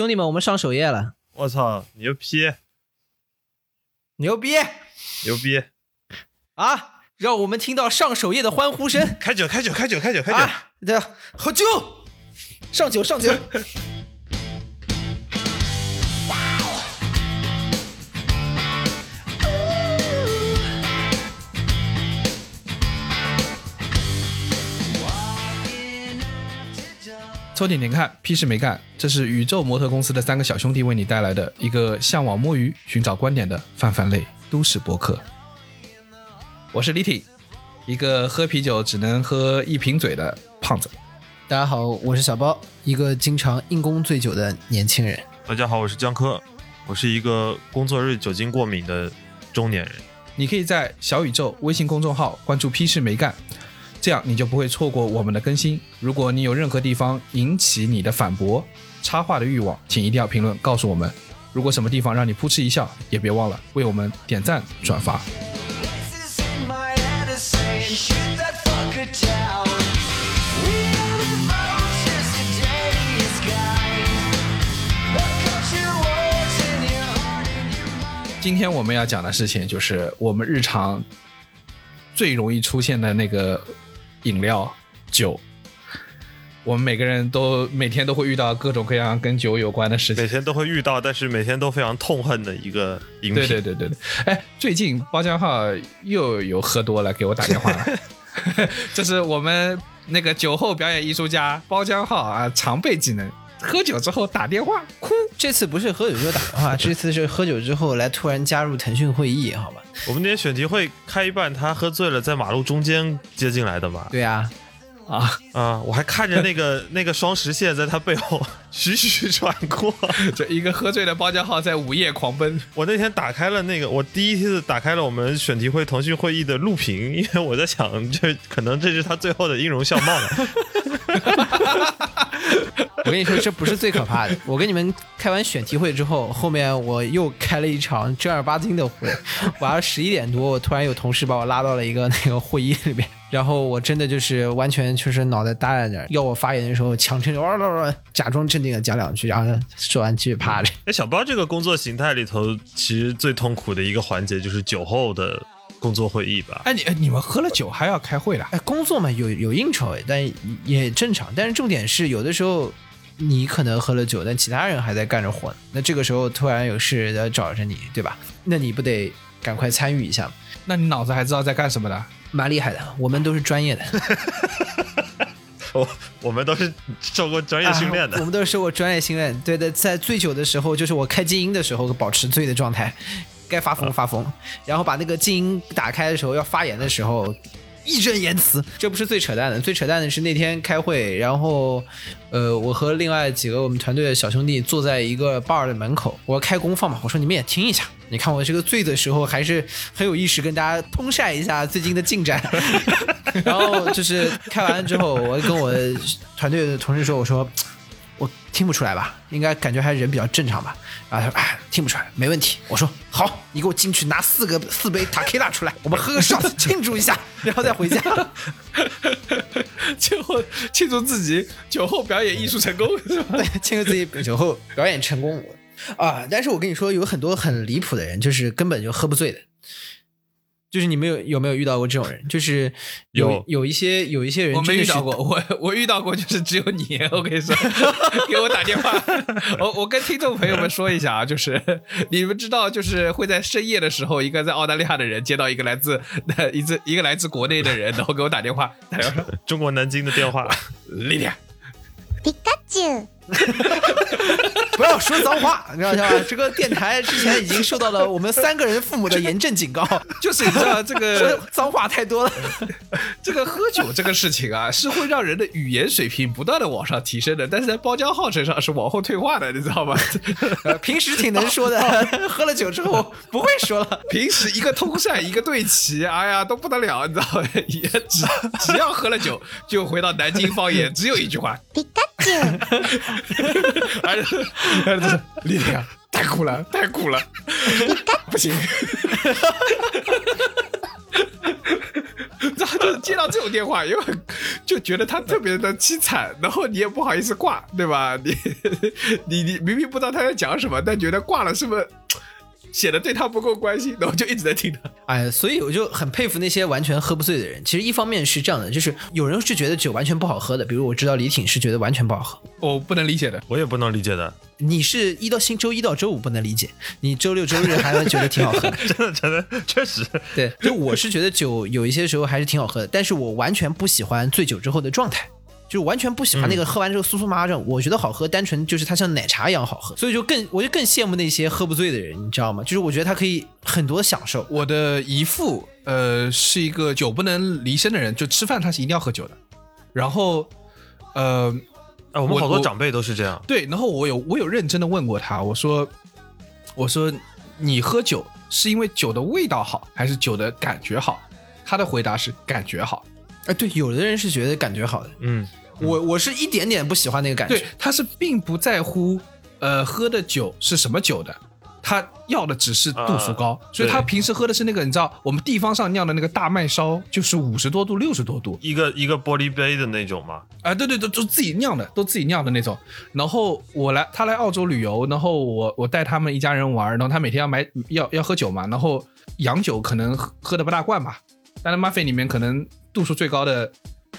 兄弟们，我们上首页了，我操，牛批牛逼牛逼！啊！让我们听到上首页的欢呼声开酒开酒开酒开酒开酒！啊！对，喝酒，上酒上酒。凑点点看，屁事没干。这是宇宙模特公司的三个小兄弟为你带来的一个向往摸鱼、寻找观点的泛泛类都市博客。我是李挺，一个喝啤酒只能喝一瓶嘴的胖子。大家好，我是小包，一个经常因公醉酒的年轻人。大家好，我是江科，我是一个工作日酒精过敏的中年人。你可以在小宇宙微信公众号关注“屁事没干”，这样你就不会错过我们的更新。如果你有任何地方引起你的反驳、插话的欲望，请一定要评论告诉我们。如果什么地方让你噗嗤一笑，也别忘了为我们点赞转发。今天我们要讲的事情就是我们日常最容易出现的那个饮料酒。我们每个人都每天都会遇到各种各样跟酒有关的事情每。天都会遇到，但是每天都非常痛恨的一个饮品。对对对对对，哎，最近包浆号又有喝多了，给我打电话了。这是我们那个酒后表演艺术家包浆号啊，常备技能，喝酒之后打电话哭。这次不是喝酒之后打电话，这次是喝酒之后来突然加入腾讯会议，好吧？我们那天选题会开一半，他喝醉了，在马路中间接进来的嘛。对啊，啊，啊，我还看着那个 那个双实线在他背后 徐徐穿过。这一个喝醉的包浆浩在午夜狂奔，我那天打开了那个，我第一次打开了我们选题会腾讯会议的录屏，因为我在想，这可能这是他最后的音容笑貌了。我跟你说，这不是最可怕的。我跟你们开完选题会之后，后面我又开了一场正儿八经的会。晚上十一点多，我突然有同事把我拉到了一个那个会议里面，然后我真的就是完全就是脑袋耷拉着，要我发言的时候强撑着，哇哇哇，假装镇定的讲两句，然后说完继续趴着。哎，小包这个工作形态里头，其实最痛苦的一个环节就是酒后的工作会议吧？哎，你你们喝了酒还要开会了？哎，工作嘛，有有应酬，但也正常。但是重点是，有的时候你可能喝了酒，但其他人还在干着活呢。那这个时候突然有事要找着你，对吧？那你不得赶快参与一下？那你脑子还知道在干什么的？蛮厉害的，我们都是专业的，我我们都是受过专业训练的。啊我们都是受过专业训练。对的，在醉酒的时候，就是我开静音的时候，保持醉的状态，该发疯发疯，然后把那个静音打开的时候，要发言的时候。义正言辞，这不是最扯淡的，最扯淡的是那天开会，然后，呃，我和另外几个我们团队的小兄弟坐在一个 bar 的门口，我要开功放嘛，我说你们也听一下，你看我这个醉的时候还是很有意识跟大家通晒一下最近的进展，然后就是开完之后，我跟我团队的同事说，我说我听不出来吧，应该感觉还是人比较正常吧。然后他说哎，听不出来，没问题。我说好，你给我进去拿四个四杯塔 q 拉出来，我们喝个 shot 庆祝一下，然后再回家。最后庆祝自己酒后表演艺术成功，是吧？对，庆祝自己酒后表演成功啊！但是我跟你说，有很多很离谱的人，就是根本就喝不醉的。就是你们有有没有遇到过这种人？就是有有有一些有一些人我没真的是遇到过，我我遇到过，就是只有你。我跟你说，给我打电话。我我跟听众朋友们说一下啊，就是你们知道，就是会在深夜的时候，一个在澳大利亚的人接到一个来自一自一个来自国内的人，然后给我打电话，他说中国南京的电话，丽丽，ピカチュウ。 不要说脏话，你知道吗？这个电台之前已经受到了我们三个人父母的严正警告，就是你知道这说个脏话太多了。这个喝酒这个事情啊，是会让人的语言水平不断的往上提升的，但是在包浆号身上是往后退化的，你知道吗？呃平时挺能说的，喝了酒之后不会说了。平时一个通晒，一个对齐，哎呀，都不得了，你知道吗？也只只要喝了酒，就回到南京方言，只有一句话，チュウ。而且而且丽丽啊，太苦了，太苦了，不行。然后 就是接到这种电话，又很就觉得他特别的凄惨，然后你也不好意思挂，对吧？你你你明明不知道他在讲什么，但觉得挂了是不是 显得对他不够关心，然后就一直在听他。哎，所以我就很佩服那些完全喝不醉的人。其实一方面是这样的，就是有人是觉得酒完全不好喝的，比如我知道李挺是觉得完全不好喝。我不能理解的，我也不能理解的，你是一到星周一到周五不能理解，你周六周日还能觉得挺好喝的。真的真的确实，对，就我是觉得酒有一些时候还是挺好喝的，但是我完全不喜欢醉酒之后的状态。就完全不喜欢那个喝完之后酥酥麻麻这种，我觉得好喝，单纯就是它像奶茶一样好喝，所以就更我就更羡慕那些喝不醉的人，你知道吗？就是我觉得他可以很多享受，我的姨父呃是一个酒不能离身的人，就吃饭他是一定要喝酒的。然后呃哎，我们好多长辈都是这样，对，然后我有我有认真的问过他，我说我说你喝酒是因为酒的味道好，还是酒的感觉好？他的回答是感觉好。哎，对，有的人是觉得感觉好的，嗯，我我是一点点不喜欢那个感觉。对，，他是并不在乎呃喝的酒是什么酒的，他要的只是度数高，所以他平时喝的是那个你知道我们地方上酿的那个大麦烧，就是五十多度、六十多度。一个一个玻璃杯的那种嘛，啊、对对对，都自己酿的，都自己酿的那种。然后我来他来澳洲旅游，然后我我带他们一家人玩，然后他每天要买要要喝酒嘛，然后洋酒可能喝喝的不大惯吧，但是 muffin 里面可能度数最高的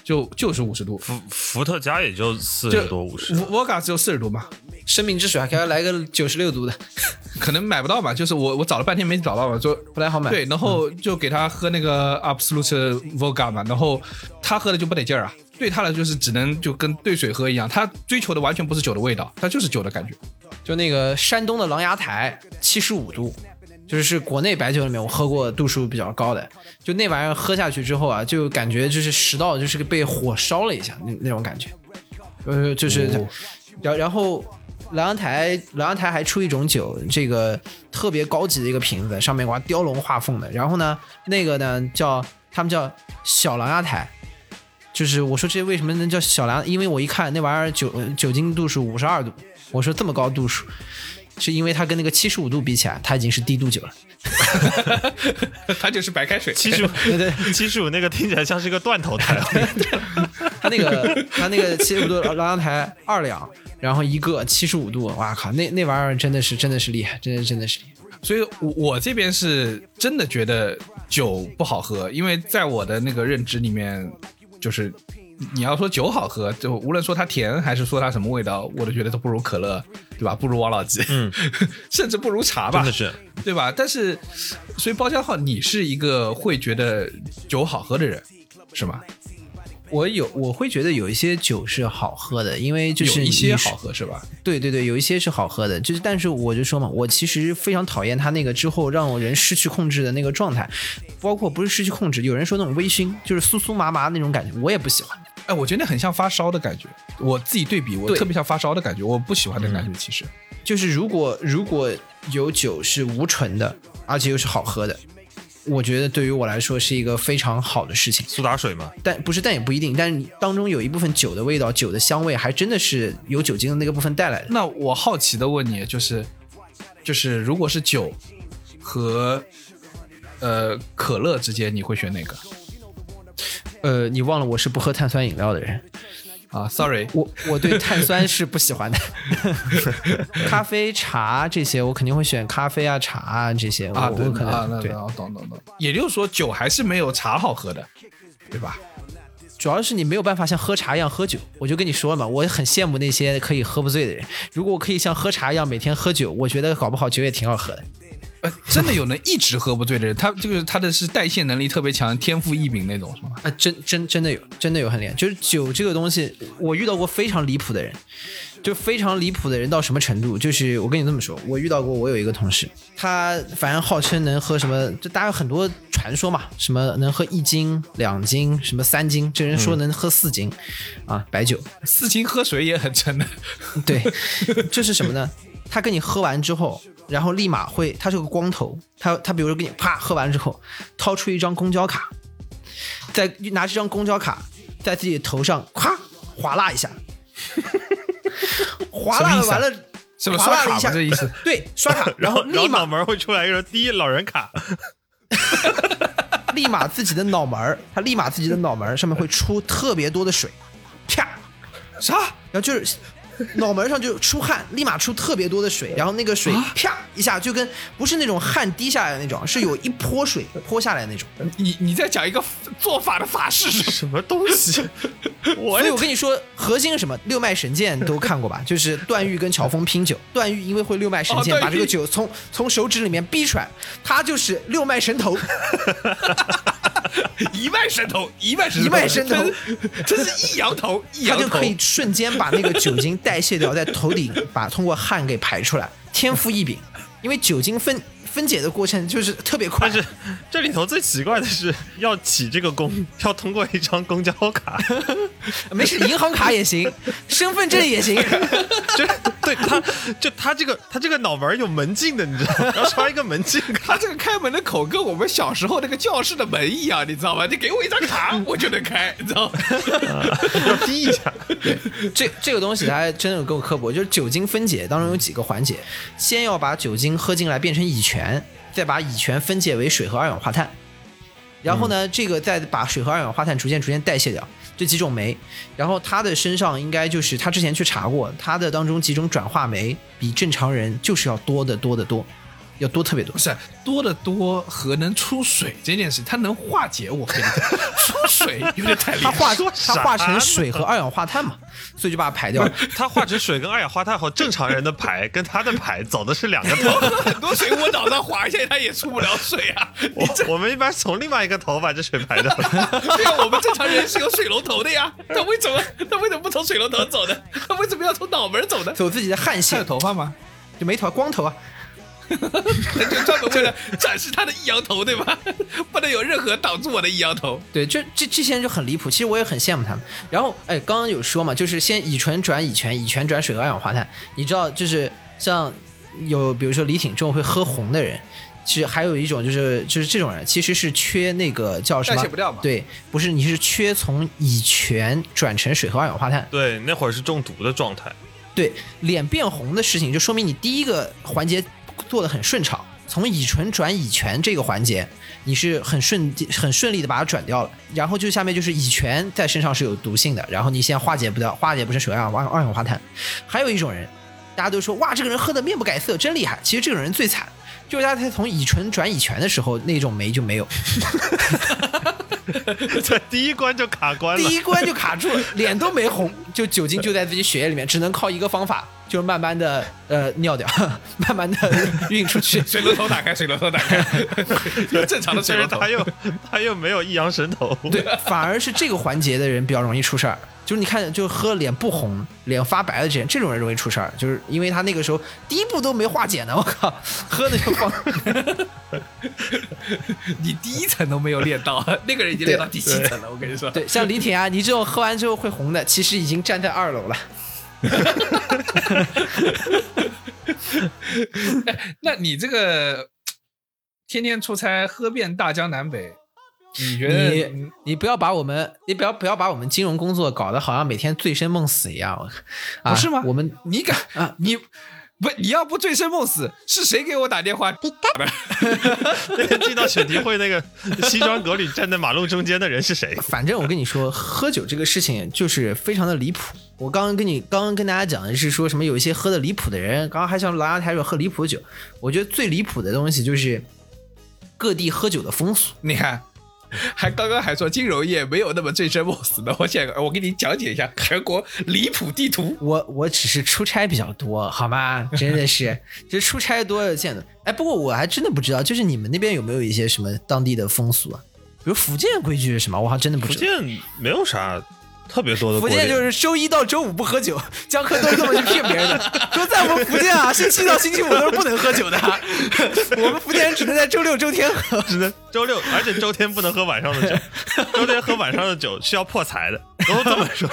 就就是五十度，伏伏特加也就四就十多五十，沃嘎只有四十度嘛，生命之水还给他来个九十六度的，可能买不到吧，就是我我找了半天没找到嘛，就不太好买。对，然后就给他喝那个 Absolute Vodka 嘛，然后他喝的就不得劲儿啊，对他来就是只能就跟兑水喝一样，他追求的完全不是酒的味道，他就是酒的感觉。就那个山东的狼牙台，七十五度，就是是国内白酒里面我喝过度数比较高的。就那玩意儿喝下去之后啊，就感觉就是食道就是个被火烧了一下那那种感觉，呃，就是，哦然、然后莱阳台莱阳台还出一种酒，这个特别高级的一个瓶子，上面挂雕龙画凤的。然后呢，那个呢叫他们叫小狼牙台。就是我说这为什么能叫小狼？因为我一看那玩意儿酒酒精度数五十二度，我说这么高度数，是因为它跟那个七十五度比起来，它已经是低度酒了。它就是白开水，七十五 对对，七十五那个听起来像是一个断头台，它那个它那个七十五度狼牙台二两，然后一个七十五度，哇靠，那那玩意儿真的是真的是厉害，真的真的是厉害。所以我我这边是真的觉得酒不好喝，因为在我的那个认知里面，就是你要说酒好喝，就无论说它甜还是说它什么味道，我都觉得都不如可乐，对吧？不如王老吉，嗯，甚至不如茶吧，真的是。对吧？但是，所以包厢号，你是一个会觉得酒好喝的人，是吗？我有我会觉得有一些酒是好喝的，因为就是有一些是好喝是吧？对对对，有一些是好喝的，就是但是我就说嘛，我其实非常讨厌它那个之后让我人失去控制的那个状态，包括不是失去控制，有人说那种微醺，就是酥酥麻麻那种感觉，我也不喜欢。哎，我觉得很像发烧的感觉。我自己对比，我特别像发烧的感觉，我不喜欢那个感觉。其实，就是如果如果有酒是无醇的，而且又是好喝的，我觉得对于我来说是一个非常好的事情。苏打水嘛，但不是，但也不一定。但是你当中有一部分酒的味道、酒的香味，还真的是由酒精的那个部分带来的。那我好奇的问你，就是，就是如果是酒和呃可乐之间，你会选哪个？呃，你忘了我是不喝碳酸饮料的人。啊，sorry，我我对碳酸是不喜欢的，咖啡、茶这些我肯定会选咖啡啊、茶啊这些，啊，我我可对啊，能对，懂懂懂。也就是说，酒还是没有茶好喝的，对吧？主要是你没有办法像喝茶一样喝酒。我就跟你说了嘛，我很羡慕那些可以喝不醉的人。如果我可以像喝茶一样每天喝酒，我觉得搞不好酒也挺好喝的。呃，真的有能一直喝不醉的人，他这个他的是代谢能力特别强，天赋异禀那种，是吗？啊，真真真的有，真的有很厉害。就是酒这个东西，我遇到过非常离谱的人，就非常离谱的人到什么程度？就是我跟你这么说，我遇到过，我有一个同事，他反正号称能喝什么，就大家有很多传说嘛，什么能喝一斤、两斤，什么三斤，这人说能喝四斤，啊，白酒。四斤喝水也很沉的。对，这是什么呢？他跟你喝完之后，然后立马会，他是个光头，他他比如说给你啪喝完之后，掏出一张公交卡，再拿这张公交卡在自己的头上咵划拉一下，划拉完了，是不是刷卡划拉了一下吗？这意思？对，刷卡，然后立马脑门会出来一个第一老人卡，立马自己的脑门儿，他立马自己的脑门儿上面会出特别多的水，啪，啥？然后就是 脑门上就出汗，立马出特别多的水，然后那个水啊啪一下就跟不是那种汗滴下来的那种，是有一泼水泼下来的那种。你你在讲一个做法的法式是？什么东西？我所以我跟你说，核心是什么？六脉神剑都看过吧？就是段誉跟乔峰拼酒，段誉因为会六脉神剑，哦把这个酒从从手指里面逼出来，他就是六脉神头。一脉神头，一脉神一脉神头这是一摇头，一摇头他就可以瞬间把那个酒精代谢掉，在头顶把通过汗给排出来，天赋异禀。因为酒精分分解的过程就是特别快但，是这里头最奇怪的是，要起这个工，要通过一张公交卡，没事，银行卡也行，身份证也行。就对他，就他这个他这个脑门有门禁的，你知道吗？要刷一个门禁卡他。这个开门的口跟我们小时候那个教室的门一样，你知道吗？你给我一张卡，我就能开，你知道吗？要滴一下，这这个东西它还真的够刻薄，就是酒精分解当中有几个环节，先要把酒精喝进来变成乙醛，再把乙醛分解为水和二氧化碳，然后呢，这个再把水和二氧化碳逐渐逐渐代谢掉，这几种酶，然后他的身上应该就是他之前去查过，他的当中几种转化酶比正常人就是要多得多得多，要多特别多不。是多的多和能出水这件事，它能化解我跟你讲，出水有点太厉害。它化它化成水和二氧化碳嘛，所以就把它排掉了。它化成水跟二氧化碳后，正常人的排跟他的排走的是两个头。很多水我脑上划一下，它也出不了水啊！我我们一般从另外一个头把这水排掉。对啊，我们正常人是有水龙头的呀，他为什么他为什么不从水龙头走呢？他为什么要从脑门走呢？走自己的汗腺，有头发吗？就没头光头啊。他 就专门为了展示他的一摇头，对吧？不能有任何挡住我的一摇头。对，这这这些人就很离谱，其实我也很羡慕他们。然后，哎，刚刚有说嘛，就是先乙醇转乙醛，乙醛转水和二氧化碳。你知道，就是像有比如说李挺这种会喝红的人，其实还有一种就是就是这种人其实是缺那个叫什么？代谢不掉嘛对，不是，你是缺从乙醛转成水和二氧化碳。对，那会儿是中毒的状态。对，脸变红的事情，就说明你第一个环节做的很顺畅，从乙醇转乙醛这个环节，你是很顺很顺利的把它转掉了。然后就下面就是乙醛在身上是有毒性的，然后你现在化解不掉，化解不成水二氧化二氧化碳。还有一种人，大家都说哇，这个人喝的面不改色，真厉害。其实这种人最惨，就是他才从乙醇转乙醛的时候，那种酶就没有，在第一关就卡关了第。一关就卡住了，脸都没红，就酒精就在自己血液里面，只能靠一个方法，就是慢慢的呃尿掉，慢慢的 运出去。水龙头打开，水龙头打开，有正常的水龙头他。又他又没有一阳神头。对，反而是这个环节的人比较容易出事儿。就是你看，就喝脸不红、脸发白的这人，这种人容易出事儿，就是因为他那个时候第一步都没化解呢，我靠，喝的就放。你第一层都没有练到，那个人已经练到第七层了。我跟你说，对，像李铁啊，你这种喝完之后会红的，其实已经站在二楼了。那你这个天天出差，喝遍大江南北，你觉得你你不要把我们，你不要不要把我们金融工作搞得好像每天醉生梦死一样，不是吗？我们你敢啊你不你要不醉生梦死，是谁给我打电话？不是那个 进到选题会那个西装革履站在马路中间的人是谁？反正我跟你说，喝酒这个事情就是非常的离谱。我刚刚跟你刚刚跟大家讲的是说什么有一些喝的离谱的人，刚刚还像狼牙台说喝离谱的酒。我觉得最离谱的东西就是各地喝酒的风俗。你看。还刚刚还说金融业没有那么醉生梦死的，我现在我给你讲解一下韩国离谱地图。我我只是出差比较多，好吗？真的是，就是出差多了见的。哎，不过我还真的不知道，就是你们那边有没有一些什么当地的风俗啊？比如福建规矩是什么？我还真的不知道。福建没有啥特别多的福。建就是周一到周五不喝酒，江科都是这么去骗别人的，说在我们福建啊，星期一到星期五都是不能喝酒的，我们福建人只能在周六周天喝。只能周六，而且周天不能喝晚上的酒，周天喝晚上的酒是要破财的，都这么说。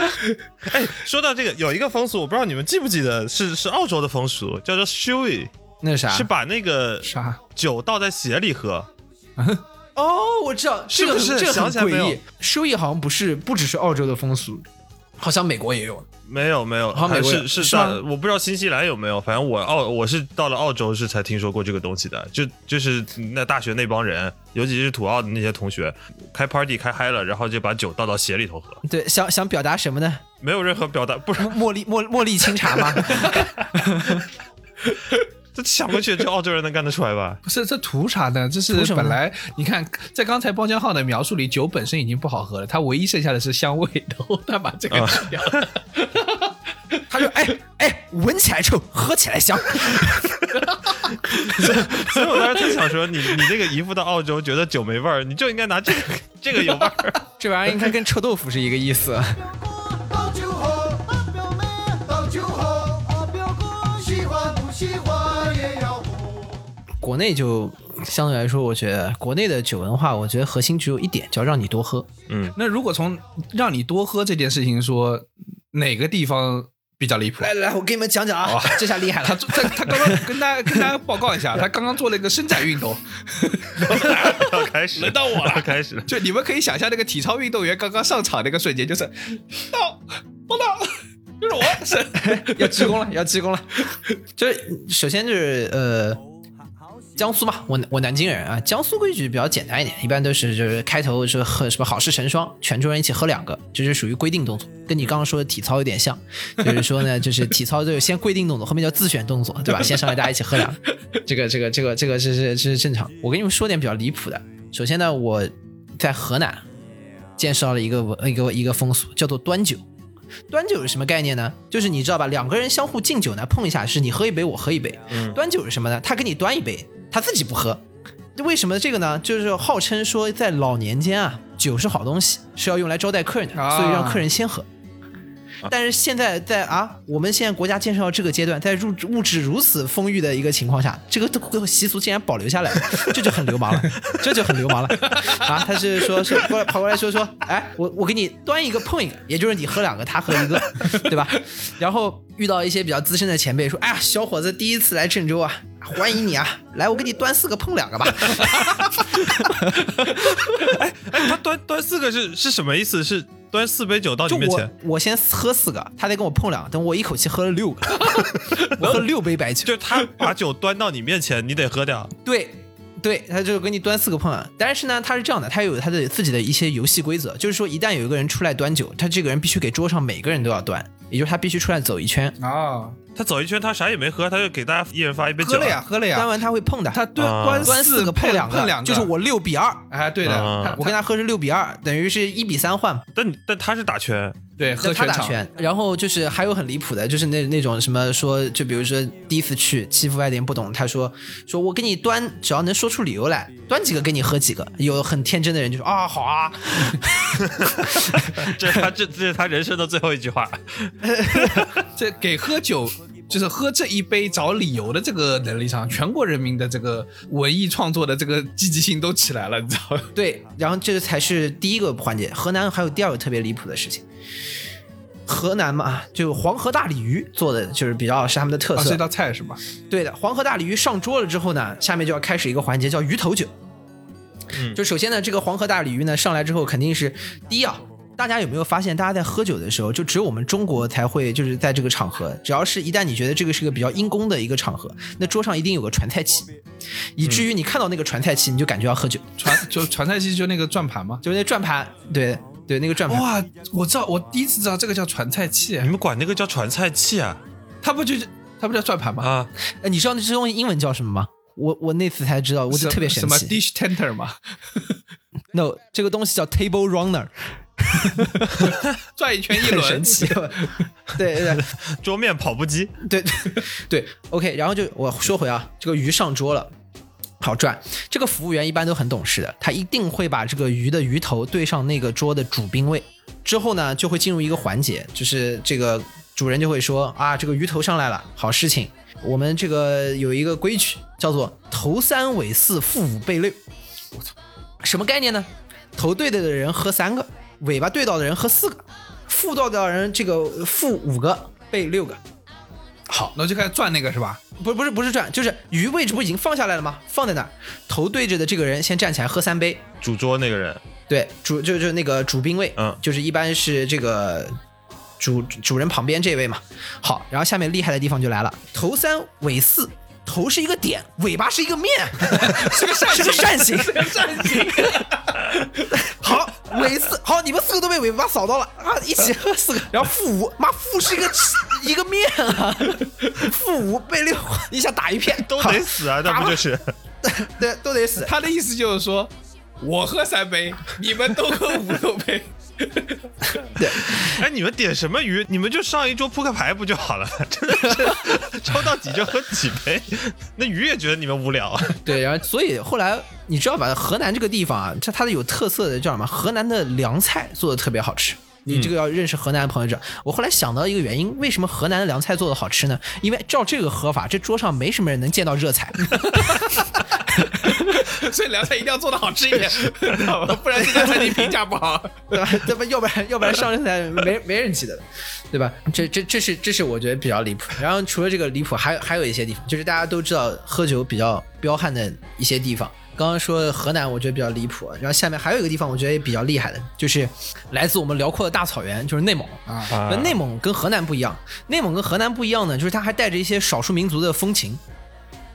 哎，说到这个，有一个风俗，我不知道你们记不记得，是是澳洲的风俗，叫做 shui，那啥？是把那个啥？酒倒在鞋里喝。哦，我知道，这个是是这个很诡异。收益好像不是不只是澳洲的风俗，好像美国也有。没有没有，好像美国是是是我不知道新西兰有没有，反正我澳我是到了澳洲是才听说过这个东西的，就就是那大学那帮人，尤其是土澳的那些同学，开 party 开嗨了，然后就把酒倒到鞋里头喝，对，想想表达什么呢？没有任何表达，不是 茉莉茉茉莉清茶吗？这想过去，这澳洲人能干得出来吧？不是这图啥呢？这是本来你看，在刚才包浆号的描述里，酒本身已经不好喝了，它唯一剩下的是香味，然后他把这个去掉。他说：“哎哎，闻起来臭，喝起来香。所以我当时特想说，你你这个姨父到澳洲觉得酒没味儿，你就应该拿这个这个有味儿。这玩意儿应该跟臭豆腐是一个意思。国内就相对来说，我觉得国内的酒文化，我觉得核心只有一点，叫让你多喝。嗯，那如果从让你多喝这件事情说，哪个地方比较离谱？来来，我给你们讲讲啊，这下厉害了。他他他刚刚跟大家跟大家报告一下，他刚刚做了一个伸展运动，要开始，轮到我了要开始了。就你们可以想象那个体操运动员刚刚上场那个瞬间，就是到报道，就是我是 要鞠躬了，要鞠躬了。就是首先就是呃，江苏嘛，我我南京人啊，江苏规矩比较简单一点，一般都是就是开头是喝什么好事成双，全桌人一起喝两个，这是属于规定动作，跟你刚刚说的体操有点像，就是说呢，就是体操就是先规定动作，后面叫自选动作，对吧？先上来大家一起喝两个，这个这个这个这个是是是正常。我跟你们说点比较离谱的，首先呢，我在河南见识到了一个文一个一个风俗，叫做端酒。端酒是什么概念呢？就是你知道吧，两个人相互敬酒呢，碰一下是你喝一杯，我喝一杯。嗯端酒是什么呢？他给你端一杯，他自己不喝。为什么这个呢？就是号称说在老年间啊，酒是好东西，是要用来招待客人的，啊所以让客人先喝。但是现在在啊，我们现在国家建设到这个阶段，在物质物质如此丰裕的一个情况下，这个都习俗竟然保留下来了，这就很流氓了，这就很流氓了啊！他是说是过来跑过来说说，哎，我我给你端一个碰一个，也就是你喝两个，他喝一个，对吧？然后遇到一些比较资深的前辈说，哎呀，小伙子第一次来郑州啊，欢迎你啊，来我给你端四个碰两个吧。哎，他端端四个是是什么意思？是端四杯酒到你面前？我先喝四个，他得跟我碰两个，等我一口气喝了六个，我喝六杯白酒。就他把酒端到你面前，你得喝掉。对，对，他就给你端四个碰啊。但是呢，他是这样的，他有他的自己的一些游戏规则，就是说一旦有一个人出来端酒，他这个人必须给桌上每个人都要端，也就是他必须出来走一圈，啊，他走一圈，他啥也没喝，他就给大家一人发一杯酒。喝了呀，，喝了呀，端完他会碰的，他端啊。端端四个碰两碰两个，就是我六比二，哎，对的，我跟他喝是六比二，等于是一比三换嘛。但但他是打圈，对喝全场，他打拳，然后就是还有很离谱的，就是那那种什么说，就比如说第一次去欺负外地人不懂，他说说我给你端，只要能说出理由来，端几个给你喝几个。有很天真的人就说啊好啊，这是他这这是他人生的最后一句话。这给喝酒。就是喝这一杯找理由的这个能力上，全国人民的这个文艺创作的这个积极性都起来了，你知道吗？对，然后这个才是第一个环节。河南还有第二个特别离谱的事情，河南嘛，就黄河大鲤鱼做的就是比较是他们的特啊，色。这道菜是吧？对的，黄河大鲤鱼上桌了之后呢，下面就要开始一个环节叫鱼头酒。嗯就首先呢，这个黄河大鲤鱼呢上来之后，肯定是第一啊，大家有没有发现，大家在喝酒的时候，就只有我们中国才会，就是在这个场合，只要是一旦你觉得这个是个比较阴公的一个场合，那桌上一定有个传菜器，以至于你看到那个传菜器，你就感觉要喝酒，传就传菜器就那个转盘嘛？就是那转盘，对对，那个转盘。哇，我知道，我第一次知道这个叫传菜器你，们管那个叫传菜器啊？它不就是它不叫转盘吗？啊，哎，你知道那这东西英文叫什么吗？我我那次才知道，我就什特别神奇什么。dish tender 吗？No，这个东西叫 table runner，转一圈一轮，神奇。对对对桌面跑步机。对对对，OK，然后就我说回啊，这个鱼上桌了。好转，这个服务员一般都很懂事的，他一定会把这个鱼的鱼头对上那个桌的主宾位，之后呢，就会进入一个环节，就是这个主人就会说啊，这个鱼头上来了，好事情。我们这个有一个规矩，叫做头三尾四，腹五背六。我操，什么概念呢？头对的人喝三个，尾巴对到的人喝四个，副到的人这个副五个，背六个。好，那就开始转那个是吧？不不是不是转，就是鱼位置不已经放下来了吗？放在那儿，头对着的这个人先站起来喝三杯。主桌那个人，对，主就就那个主宾位，嗯就是一般是这个主主人旁边这位嘛。好，然后下面厉害的地方就来了，头三尾四。头是一个点，尾巴是一个面，是个扇，是个扇形，是个扇形。好，尾四，好，你们四个都被尾巴扫到了啊！一起喝四个，然后负五，妈负是一个一个面啊，负五被六一下打一片，都得死啊，那不就是？对，都得死。他的意思就是说，我喝三杯，你们都喝五六杯。哎，你们点什么鱼？你们就上一桌扑克牌不就好了？真的是抽到几就喝几杯，那鱼也觉得你们无聊。对，然后所以后来你知道吧？河南这个地方啊，它它的有特色的叫什么？河南的凉菜做的特别好吃。你这个要认识河南的朋友知道。我后来想到一个原因，为什么河南的凉菜做的好吃呢？因为照这个喝法，这桌上没什么人能见到热菜。所以凉菜一定要做的好吃一点，不然这家餐厅评价不好。对吧？要不然要不然上菜 没没人记得的，对吧？这这这是这是我觉得比较离谱。然后除了这个离谱，还有还有一些地方，就是大家都知道喝酒比较彪悍的一些地方。刚刚说河南，我觉得比较离谱。然后下面还有一个地方，我觉得也比较厉害的，就是来自我们辽阔的大草原，就是内蒙啊。那内蒙跟河南不一样，内蒙跟河南不一样呢，就是它还带着一些少数民族的风情。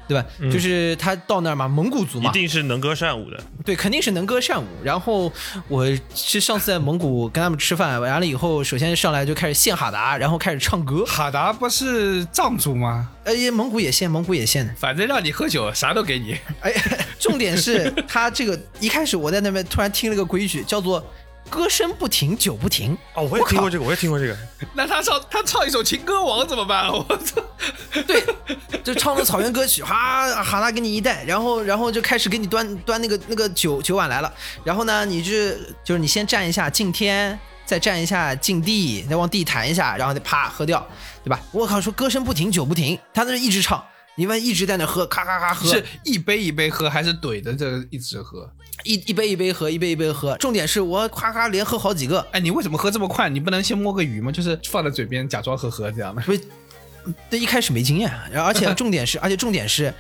对吧？就是他到那儿嘛，蒙古族嘛一，定是能歌善舞的。对，肯定是能歌善舞。然后我是上次在蒙古跟他们吃饭，完了以后，首先上来就开始献哈达，然后开始唱歌。哈达不是藏族吗？呃，也蒙古也献，蒙古也献。反正让你喝酒，啥都给你。哎，重点是他这个一开始我在那边突然听了个规矩，叫做歌声不停，酒不停。哦，我也听过这个，我也听过这个。那他唱他唱一首《情歌王》怎么办？我操！对，就唱的草原歌曲，哈哈拉给你一带，然后然后就开始给你端端那个那个酒酒碗来了，然后呢，你就就是你先站一下敬天，再站一下敬地，再往地弹一下，然后再啪喝掉，对吧？我靠，说歌声不停，酒不停，他那一直唱，你们一直在那喝，咔咔咔喝，是一杯一杯喝，还是怼着这一直喝？一一杯一杯喝，一杯一杯喝。重点是我咔咔连喝好几个，哎，你为什么喝这么快？你不能先摸个鱼吗？就是放在嘴边假装喝喝这样的。不是，这一开始没经验，然后而且 重点是，而且重点是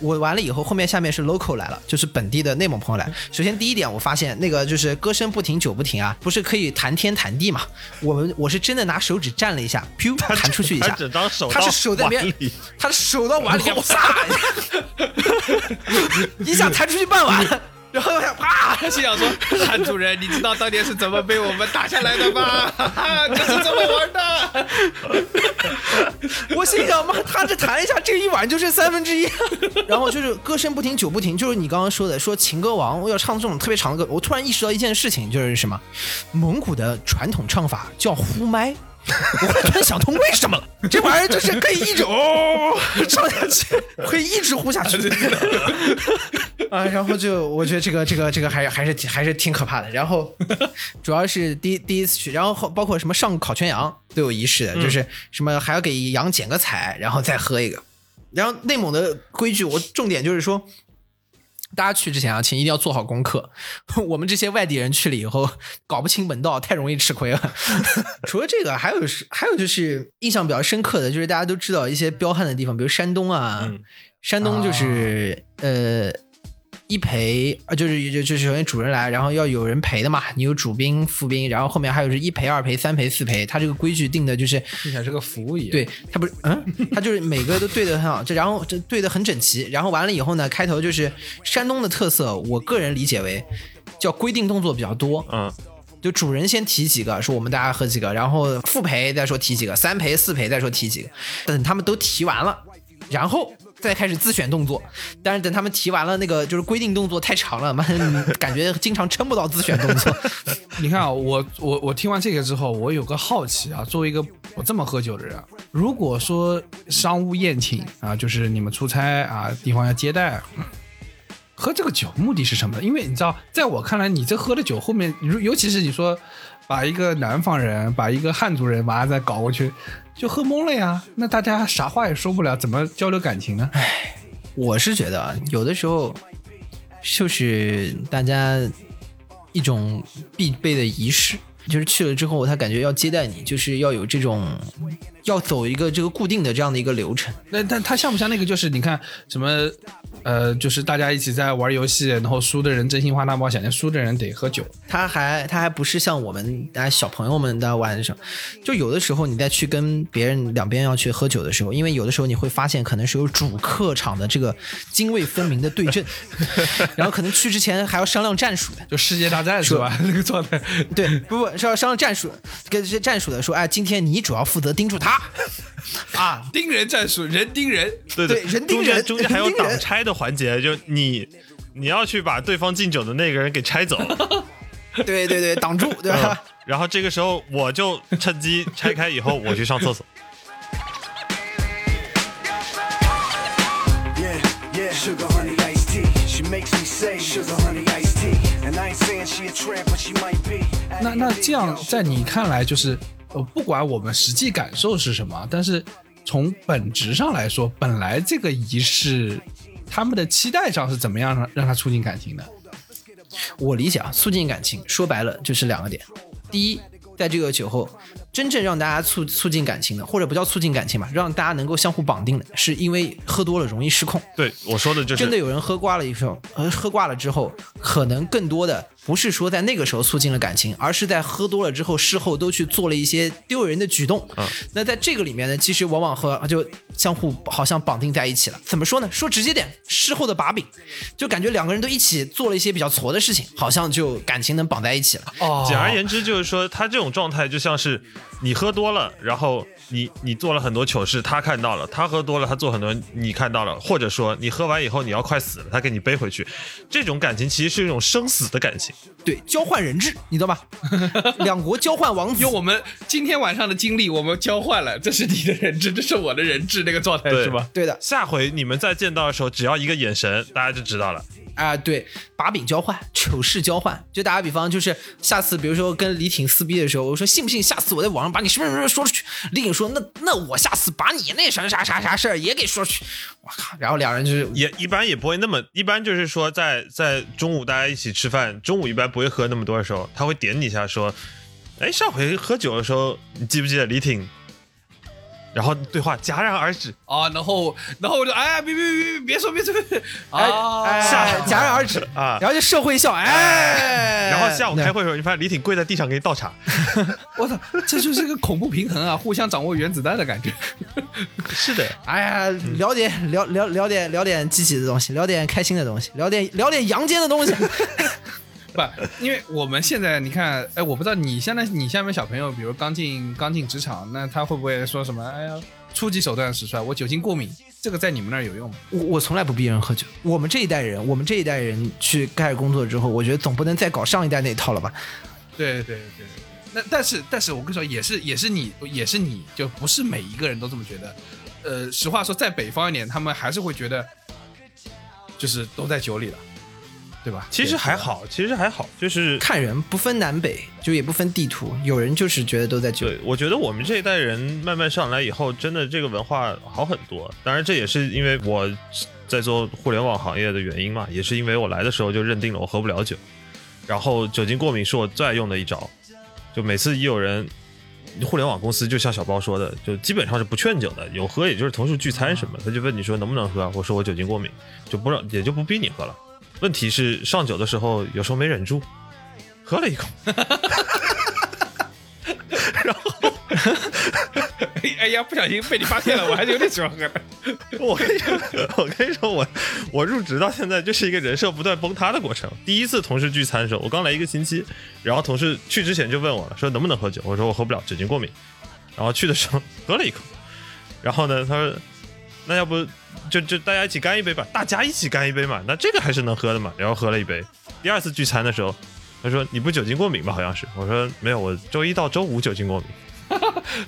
我完了以后，后面下面是 local 来了，就是本地的内蒙朋友来。首先第一点，我发现那个就是歌声不停，酒不停啊，不是可以弹天弹地嘛？我们我是真的拿手指蘸了一下，噗 弹出去一下他只，当手他是手在里，他的手到碗里面，啪一下弹出去半碗，然后啪心想说：“韩主任，你知道当年是怎么被我们打下来的吗？就是这么玩的。我心想妈，他这弹一下，这一碗就剩三分之一。然后就是歌声不停，酒不停，就是你刚刚说的，说情歌王我要唱这种特别长的歌。我突然意识到一件事情，就是什么？蒙古的传统唱法叫呼麦。我突然想通，为什么了这玩意儿就是可以一直哦唱下去，可以一直呼下去 啊？然后就我觉得这个这个这个还还是挺还是挺可怕的。然后主要是第第一次去，然后后包括什么上烤全羊都有仪式的，就是什么还要给羊剪个彩，然后再喝一个。然后内蒙的规矩，我重点就是说，大家去之前啊，请一定要做好功课。我们这些外地人去了以后，搞不清门道，太容易吃亏了。除了这个，还有是还有就是印象比较深刻的，就是大家都知道一些彪悍的地方，比如山东啊，嗯山东就是、呃。一陪啊，就是就就是首先主人来，然后要有人陪的嘛，你有主宾、副宾，然后后面还有是一陪、二陪、三陪、四陪，他这个规矩定的就是听起来是个服务业。对他不是，嗯，他就是每个都对得很好，这然后这对得很整齐，然后完了以后呢，开头就是山东的特色，我个人理解为叫规定动作比较多，嗯，就主人先提几个，说我们大家喝几个，然后副陪再说提几个，三陪四陪再说提几个，等他们都提完了，然后。再开始自选动作，但是等他们提完了那个就是规定动作太长了，妈感觉经常撑不到自选动作。你看啊，我我我听完这个之后，我有个好奇啊，作为一个不这么喝酒的人，如果说商务宴请啊，就是你们出差啊，地方要接待，喝这个酒目的是什么？因为你知道，在我看来，你这喝的酒后面，尤其是你说把一个南方人，把一个汉族人，把他再搞过去，就喝懵了呀。那大家啥话也说不了，怎么交流感情呢？唉我是觉得啊，有的时候就是大家一种必备的仪式。就是去了之后，他感觉要接待你，就是要有这种要走一个这个固定的这样的一个流程。那但他像不像那个？就是你看什么，呃，就是大家一起在玩游戏，然后输的人真心话大冒险，那输的人得喝酒。他还他还不是像我们大家小朋友们在玩的时候，就有的时候你在去跟别人两边要去喝酒的时候，因为有的时候你会发现可能是有主客场的这个泾渭分明的对阵，然后可能去之前还要商量战术的。就世界大战是吧？那个状态，对，不不是要商量战术，跟这些战术的说，哎，今天你主要负责盯住他，啊，盯人战术，人盯人。对对人盯人中间还有挡拆的环节，就你你要去把对方敬酒的那个人给拆走，对对对，挡住，对吧？然后这个时候我就趁机拆开以后我去上厕所。Sugar honey iced tea. She makes me say sugar honey iced tea. And I ain't saying she a tramp, but she might be. 那那这样在你看来，就是呃，不管我们实际感受是什么，但是从本质上来说，本来这个仪式，他们的期待上是怎么样让让他促进感情的？我理解啊，促进感情，说白了就是两个点。第一，在这个酒后，真正让大家促促进感情的，或者不叫促进感情吧，让大家能够相互绑定的，是因为喝多了容易失控。对我说的就是真的有人喝挂了以后，呃，喝挂了之后，可能更多的不是说在那个时候促进了感情，而是在喝多了之后，事后都去做了一些丢人的举动。嗯那在这个里面呢，其实往往和就相互好像绑定在一起了。怎么说呢？说直接点，事后的把柄，就感觉两个人都一起做了一些比较挫的事情，好像就感情能绑在一起了。哦简而言之，就是说他这种状态就像是你喝多了，然后你你做了很多糗事，他看到了；他喝多了，他做很多你看到了，或者说你喝完以后你要快死了，他给你背回去。这种感情其实是一种生死的感情。对，交换人质，你知道吧？两国交换王子用。我们今天晚上的经历，我们交换了，这是你的人质，这是我的人质，那个状态对是吧？对的，下回你们再见到的时候，只要一个眼神，大家就知道了。啊、对，把柄交换，糗事交换。就打个比方，就是下次比如说跟李挺撕逼的时候，我说信不信下次我在网上把你什么什么什么说出去？李挺说那那我下次把你那啥啥啥啥事儿也给说去。我靠！然后两人就是也一般也不会那么，一般就是说在在中午大家一起吃饭，中午一般不会喝那么多的时候，他会点你一下说，哎，上回喝酒的时候，你记不记得李挺？然后对话戛然而止，啊，然后然后我就哎，别别别别别说别说，别说啊，哎戛然而止。啊。然后就社会笑，哎，然后下午开会的时候，你发现李挺跪在地上给你倒茶，我操，这就是个恐怖平衡啊，互相掌握原子弹的感觉。是的，哎呀，聊点聊聊聊点聊点积极的东西，聊点开心的东西，聊点聊点阳间的东西。不，因为我们现在你看，哎，我不知道你现在你下面小朋友，比如刚进刚进职场，那他会不会说什么？哎呀，初级手段使出来，我酒精过敏，这个在你们那儿有用吗？我我从来不逼人喝酒。我们这一代人，我们这一代人去开始工作之后，我觉得总不能再搞上一代那一套了吧？对对对。那但是但是我跟你说，也是也是你也是你就不是每一个人都这么觉得。呃，实话说，在北方一点，他们还是会觉得，就是都在酒里了，对吧？其实还好，其实还好，就是看人不分南北，就也不分地图，有人就是觉得都在酒。对，我觉得我们这一代人慢慢上来以后，真的这个文化好很多。当然，这也是因为我在做互联网行业的原因嘛，也是因为我来的时候就认定了我喝不了酒，然后酒精过敏是我最爱用的一招。就每次一有人，互联网公司就像小包说的，就基本上是不劝酒的，有喝也就是同事聚餐什么，他就问你说能不能喝，我说我酒精过敏，就不让也就不逼你喝了。问题是上酒的时候有时候没忍住，喝了一口。然后哎呀，不小心被你发现了，我还是有点喜欢喝的。我跟你说，我跟你说，我我入职到现在就是一个人设不断崩塌的过程。第一次同事聚餐的时候，我刚来一个星期，然后同事去之前就问我了，说能不能喝酒，我说我喝不了，酒精过敏。然后去的时候喝了一口，然后呢，他说那要不就就大家一起干一杯吧，大家一起干一杯嘛，那这个还是能喝的嘛。然后喝了一杯。第二次聚餐的时候，他说你不酒精过敏吧？好像是，我说没有，我周一到周五酒精过敏。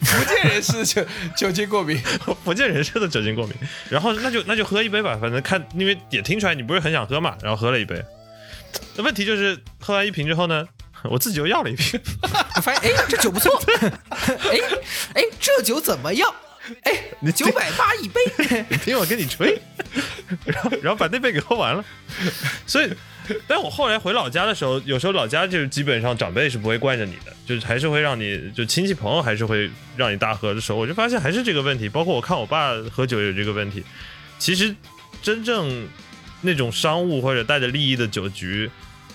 福建人是酒酒精过敏，福建人士的酒精过敏，然后那就那就喝一杯吧，反正看，因为也听出来你不是很想喝嘛，然后喝了一杯。那问题就是喝完一瓶之后呢，我自己又要了一瓶，我发现哎，这酒不错，哎哎，这酒怎么样？哎，九百八一杯，你听我跟你吹，然后然后把那杯给喝完了。所以，但我后来回老家的时候，有时候老家就是基本上长辈是不会惯着你的，就是还是会让你就亲戚朋友还是会让你大喝的时候，我就发现还是这个问题。包括我看我爸喝酒有这个问题。其实真正那种商务或者带着利益的酒局。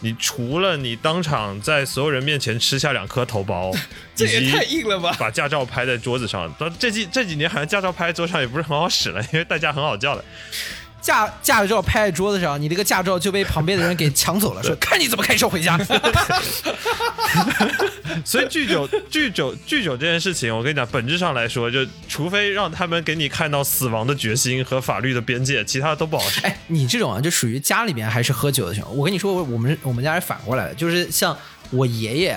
你除了你当场在所有人面前吃下两颗头孢，这也太硬了吧！把驾照拍在桌子上。到这几这几年好像驾照拍在桌上也不是很好使了，因为代驾很好叫了。驾驾照拍在桌子上，你这个驾照就被旁边的人给抢走了，说看你怎么开车回家。所以拒酒、拒酒、拒酒这件事情，我跟你讲，本质上来说，就除非让他们给你看到死亡的决心和法律的边界，其他的都不好使。哎，你这种啊，就属于家里面还是喝酒的情况。我跟你说，我我们我们家是反过来的，就是像我爷爷，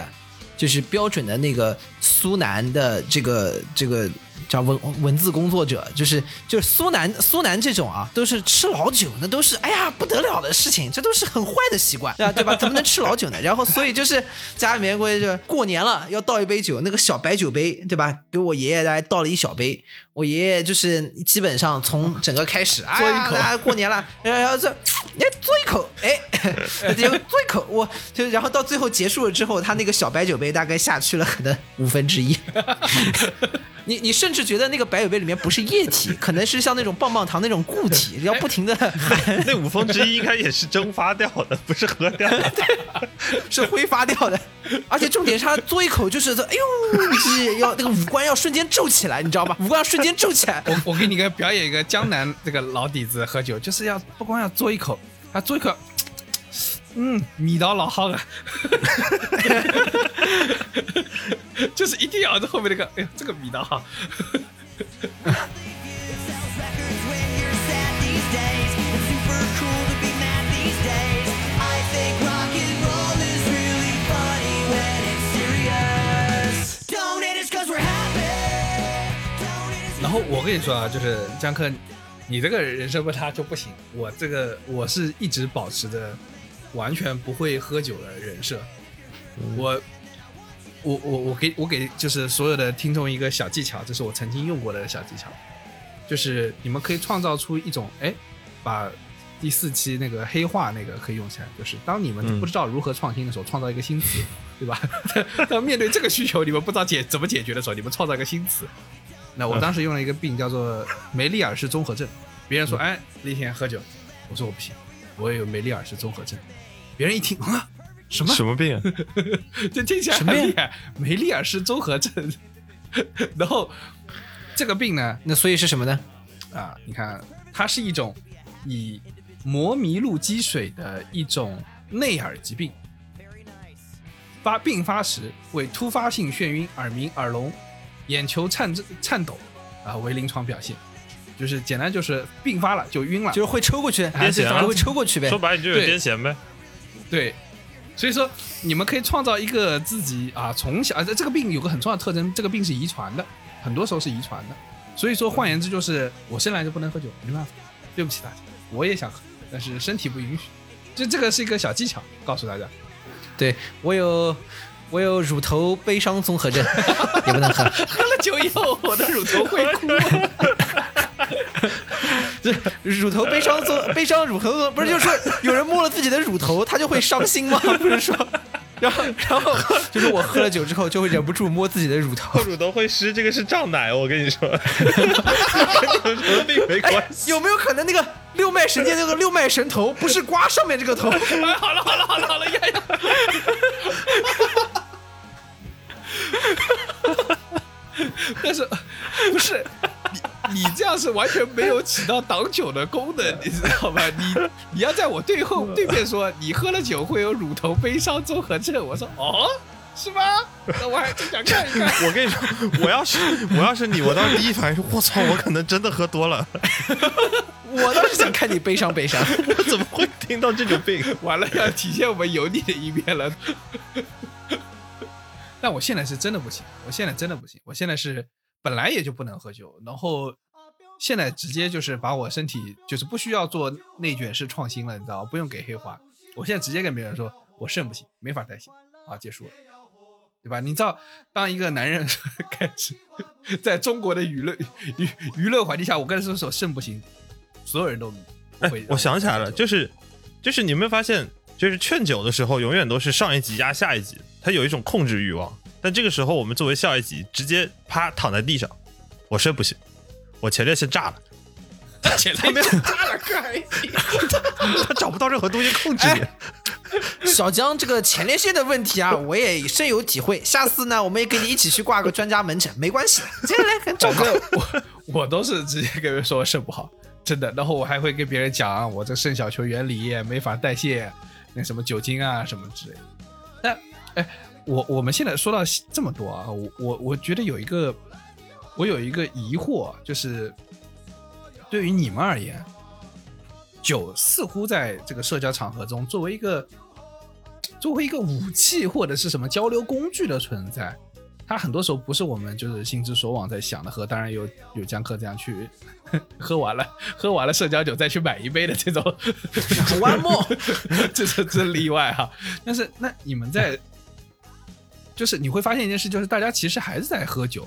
就是标准的那个苏南的这个这个叫文文字工作者，就是就是苏南苏南这种啊，都是吃老酒，那都是哎呀不得了的事情，这都是很坏的习惯，对吧？对吧？怎么能吃老酒呢？然后所以就是家里面过就过年了要倒一杯酒，那个小白酒杯，对吧？给我爷爷来倒了一小杯，我爷爷就是基本上从整个开始，哎呀，大家过年了，然后这哎嘬一口，哎，结果嘬一口，我就然后到最后结束了之后，他那个小白酒杯大概下去了可能五分之一。你你甚至觉得那个白酒杯里面不是液体，可能是像那种棒棒糖那种固体，要不停的那五分之一应该也是蒸发掉的，不是喝掉的。是挥发掉的，而且重点是他嘬一口就是说，哎呦，就是要那个五官要瞬间皱起来，你知道吗？五官要瞬间皱起来。我我给你个表演一个江南这个老底子喝酒，就是要不光要嘬一口，他嘬一口，嗯，米刀老好了，就是一定要在后面那个，哎呀，这个米刀哈。然后我跟你说啊，就是江科，你这个人生不差就不行，我这个我是一直保持着。完全不会喝酒的人设。我我我我给我给就是所有的听众一个小技巧，这是我曾经用过的小技巧，就是你们可以创造出一种哎，把第四期那个黑化那个可以用起来，就是当你们嗯不知道如何创新的时候，创造一个新词，对吧？当面对这个需求，你们不知道解怎么解决的时候，你们创造一个新词。那我当时用了一个病叫做梅利尔氏综合症，别人说哎那天喝酒，我说我不行，我也有梅利尔氏综合症，别人一听啊什么什么病啊？这听起来什么呀很厉害，梅利尔氏综合症。然后这个病呢，那所以是什么呢？啊，你看，它是一种以磨迷路积水的一种内耳疾病。发病发时为突发性眩晕、耳鸣、耳聋、眼球颤颤抖啊为临床表现，就是简单就是病发了就晕了，就是会抽过去，癫痫啊就会抽过去呗说。白了你就有对癫痫呗。对，所以说你们可以创造一个自己啊，从小啊，这这个病有个很重要的特征，这个病是遗传的，很多时候是遗传的。所以说，换言之就是我生来就不能喝酒，没办法，对不起大家，我也想喝，但是身体不允许。就这个是一个小技巧，告诉大家。对我有我有乳头悲伤综合症，也不能喝。喝了酒以后，我的乳头会哭。这乳头悲伤做 悲伤乳头不是就是说有人摸了自己的乳头，他就会伤心吗？不是说，然后然后就是我喝了酒之后就会忍不住摸自己的乳头。乳头会湿，这个是胀奶，我跟你说，跟你有什么病没关系。有没有可能那个六脉神剑那个六脉神头不是刮上面这个头？哎，好了好了好了好了，呀呀！但是不是你 你这样是完全没有起到挡酒的功能，你知道吗？你你要在我对后对面说你喝了酒会有乳头悲伤综合症，我说哦。是吗？那我还真想看一看。我跟你说，我要是我要是你，我当时第一反应是，我操，我可能真的喝多了，我倒是想看你悲伤悲伤。我怎么会听到这种病？完了，要体现我们油腻的一面了。但我现在是真的不行，我现在真的不行，我现在是本来也就不能喝酒，然后现在直接就是把我身体就是不需要做内卷式创新了，你知道吗？不用给黑化，我现在直接跟别人说我肾不行，没法代谢，啊，结束了。对吧？你知道，当一个男人 开始在中国的娱乐娱娱乐环境下，我跟他说说肾不行，所有人都我想起来了，就是就是你有没有发现，就是劝酒的时候，永远都是上一级压下一级，他有一种控制欲望。但这个时候，我们作为下一级，直接啪躺在地上，我说不行，我前列腺炸了，前列腺炸了。他找不到任何东西控制你。小江这个前列腺的问题啊，我也深有体会。下次呢，我们也跟你一起去挂个专家门诊，没关系的。接下来跟照顾。我 我都是直接跟别人说我肾不好，真的。然后我还会跟别人讲啊我这肾小球原理、没法代谢，那什么酒精啊什么之类的。但哎，我我们现在说到这么多啊，我我我觉得有一个我有一个疑惑，就是对于你们而言，酒似乎在这个社交场合中作为一个作为一个武器或者是什么交流工具的存在，它很多时候不是我们就是心之所往在想的喝，当然有有江客这样去 喝完了喝完了社交酒再去买一杯的这种 One more 这是这例外哈。但是那你们在，就是你会发现一件事，就是大家其实还是在喝酒，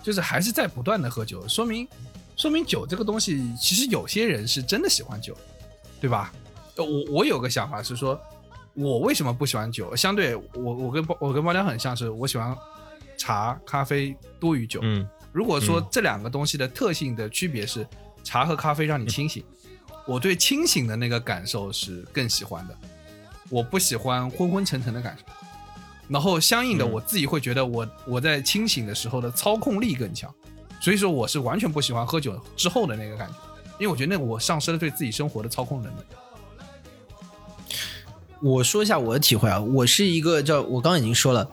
就是还是在不断的喝酒，说明说明酒这个东西，其实有些人是真的喜欢酒，对吧？呃我我有个想法是说，我为什么不喜欢酒？相对我我跟包我跟包良很像是，我喜欢茶咖啡多于酒。嗯，如果说这两个东西的特性的区别是茶和咖啡让你清醒，我对清醒的那个感受是更喜欢的，我不喜欢昏昏沉沉的感受。然后相应的，嗯。我自己会觉得我我在清醒的时候的操控力更强，所以说我是完全不喜欢喝酒之后的那个感觉，因为我觉得那个我丧失了对自己生活的操控能力。我说一下我的体会啊，我是一个叫我刚刚已经说了，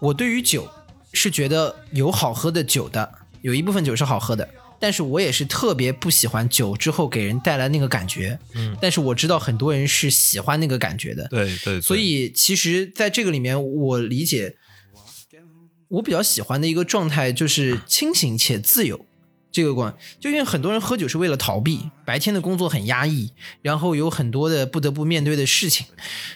我对于酒是觉得有好喝的酒的，有一部分酒是好喝的，但是我也是特别不喜欢酒之后给人带来那个感觉。嗯，但是我知道很多人是喜欢那个感觉的。对对，所以其实在这个里面，我理解我比较喜欢的一个状态就是清醒且自由。这个关，就因为很多人喝酒是为了逃避，白天的工作很压抑，然后有很多的不得不面对的事情。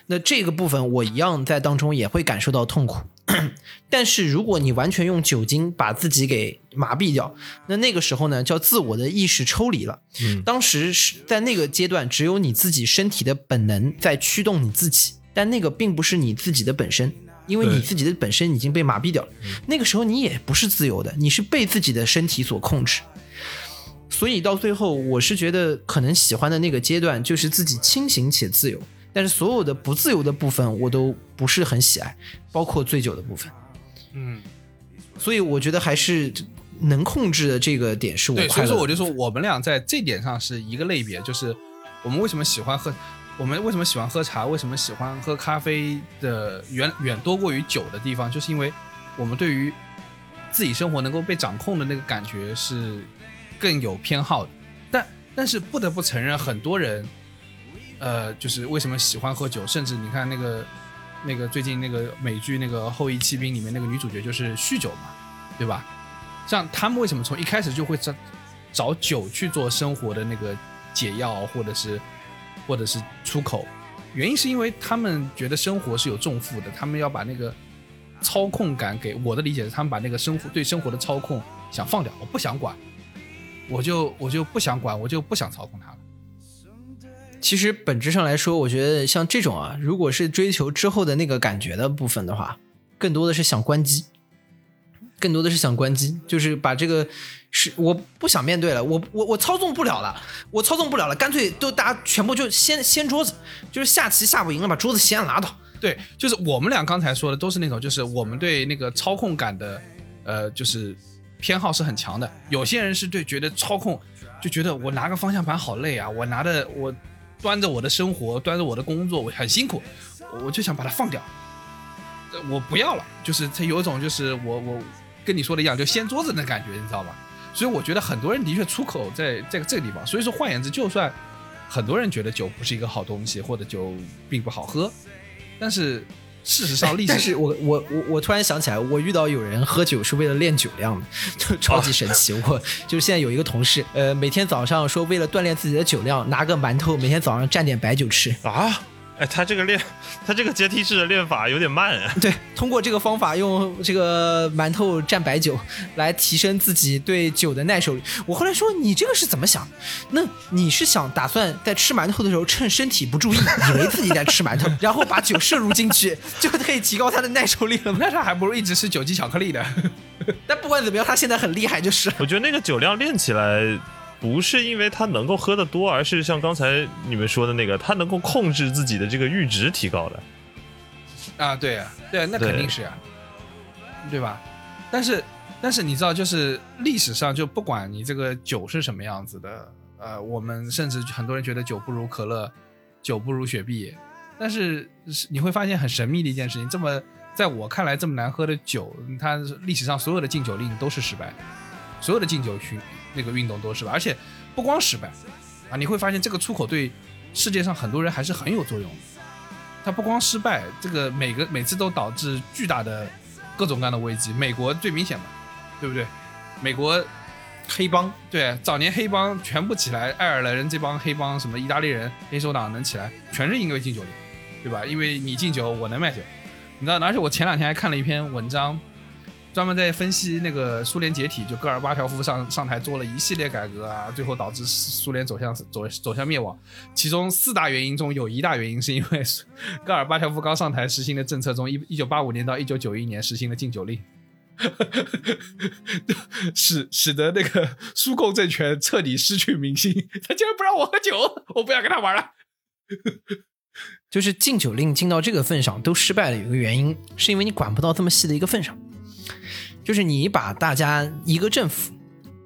那这个部分我一样在当中也会感受到痛苦。但是如果你完全用酒精把自己给麻痹掉，那那个时候呢，叫自我的意识抽离了。嗯当时是在那个阶段，只有你自己身体的本能在驱动你自己，但那个并不是你自己的本身，因为你自己的本身已经被麻痹掉了。那个时候你也不是自由的，你是被自己的身体所控制。所以到最后，我是觉得可能喜欢的那个阶段就是自己清醒且自由，但是所有的不自由的部分我都不是很喜爱，包括醉酒的部分。嗯，所以我觉得还是能控制的这个点是我所以说我就说我们俩在这点上是一个类别，就是我们为什么喜欢喝，我们为什么喜欢喝茶，为什么喜欢喝咖啡的远远多过于酒的地方，就是因为我们对于自己生活能够被掌控的那个感觉是更有偏好的。但但是不得不承认，很多人，呃，就是为什么喜欢喝酒，甚至你看那个那个最近那个美剧那个《后羿骑兵》里面那个女主角就是酗酒嘛，对吧？像他们为什么从一开始就会找找酒去做生活的那个解药，或者是或者是出口？原因是因为他们觉得生活是有重负的，他们要把那个操控感给我的理解是，他们把那个生活对生活的操控想放掉，我不想管，我就我就不想管，我就不想操控它了。其实本质上来说，我觉得像这种啊，如果是追求之后的那个感觉的部分的话，更多的是想关机，更多的是想关机，就是把这个是我不想面对了，我我我操纵不了了，我操纵不了了，干脆都大家全部就掀掀桌子，就是下棋下不赢了，把桌子掀了拉倒。对，就是我们俩刚才说的都是那种，就是我们对那个操控感的，呃，就是偏好是很强的。有些人是对觉得操控，就觉得我拿个方向盘好累啊，我拿的我端着我的生活，端着我的工作，我很辛苦，我就想把它放掉，我不要了。就是他有一种就是我我跟你说的一样，就掀桌子的感觉，你知道吗？所以我觉得很多人的确出口在这个这个地方。所以说，换言之，就算很多人觉得酒不是一个好东西，或者酒并不好喝，但是事实上历史 但是我我我我突然想起来，我遇到有人喝酒是为了练酒量的，就超级神奇。我就是现在有一个同事，呃，每天早上说为了锻炼自己的酒量，拿个馒头，每天早上蘸点白酒吃。啊，哎，他这个练，他这个阶梯式的练法有点慢啊。对，通过这个方法用这个馒头蘸白酒来提升自己对酒的耐受力。我后来说你这个是怎么想？那你是想打算在吃馒头的时候趁身体不注意，以为自己在吃馒头，然后把酒摄入进去，就可以提高他的耐受力了吗？那他还不如一直吃酒精巧克力的。但不管怎么样，他现在很厉害，就是我觉得那个酒量练起来，不是因为他能够喝得多，而是像刚才你们说的那个，他能够控制自己的这个阈值提高的。啊，对啊，对啊，那肯定是啊，对吧？但是，但是你知道，就是历史上就不管你这个酒是什么样子的，呃，我们甚至很多人觉得酒不如可乐，酒不如雪碧，但是你会发现很神秘的一件事情，这么在我看来这么难喝的酒，它历史上所有的禁酒令都是失败，所有的禁酒区那个运动多是失败，而且不光失败啊，你会发现这个出口对世界上很多人还是很有作用的。它不光失败，这个每个每次都导致巨大的各种各样的危机。美国最明显嘛，对不对？美国黑帮。对早年黑帮全部起来，爱尔兰人这帮黑帮，什么意大利人、黑手党能起来，全是因为禁酒令，对吧？因为你禁酒，我能卖酒，你知道？而且我前两天还看了一篇文章，专门在分析那个苏联解体，就戈尔巴乔夫上上台做了一系列改革啊，最后导致苏联走向走走向灭亡。其中四大原因中有一大原因是因为戈尔巴乔夫刚上台实行的政策中，一一九八五年到一九九一年实行了禁酒令。使使得那个苏共政权彻底失去民心，他竟然不让我喝酒，我不要跟他玩了。就是禁酒令禁到这个份上都失败了，有一个原因是因为你管不到这么细的一个份上，就是你把大家一个政府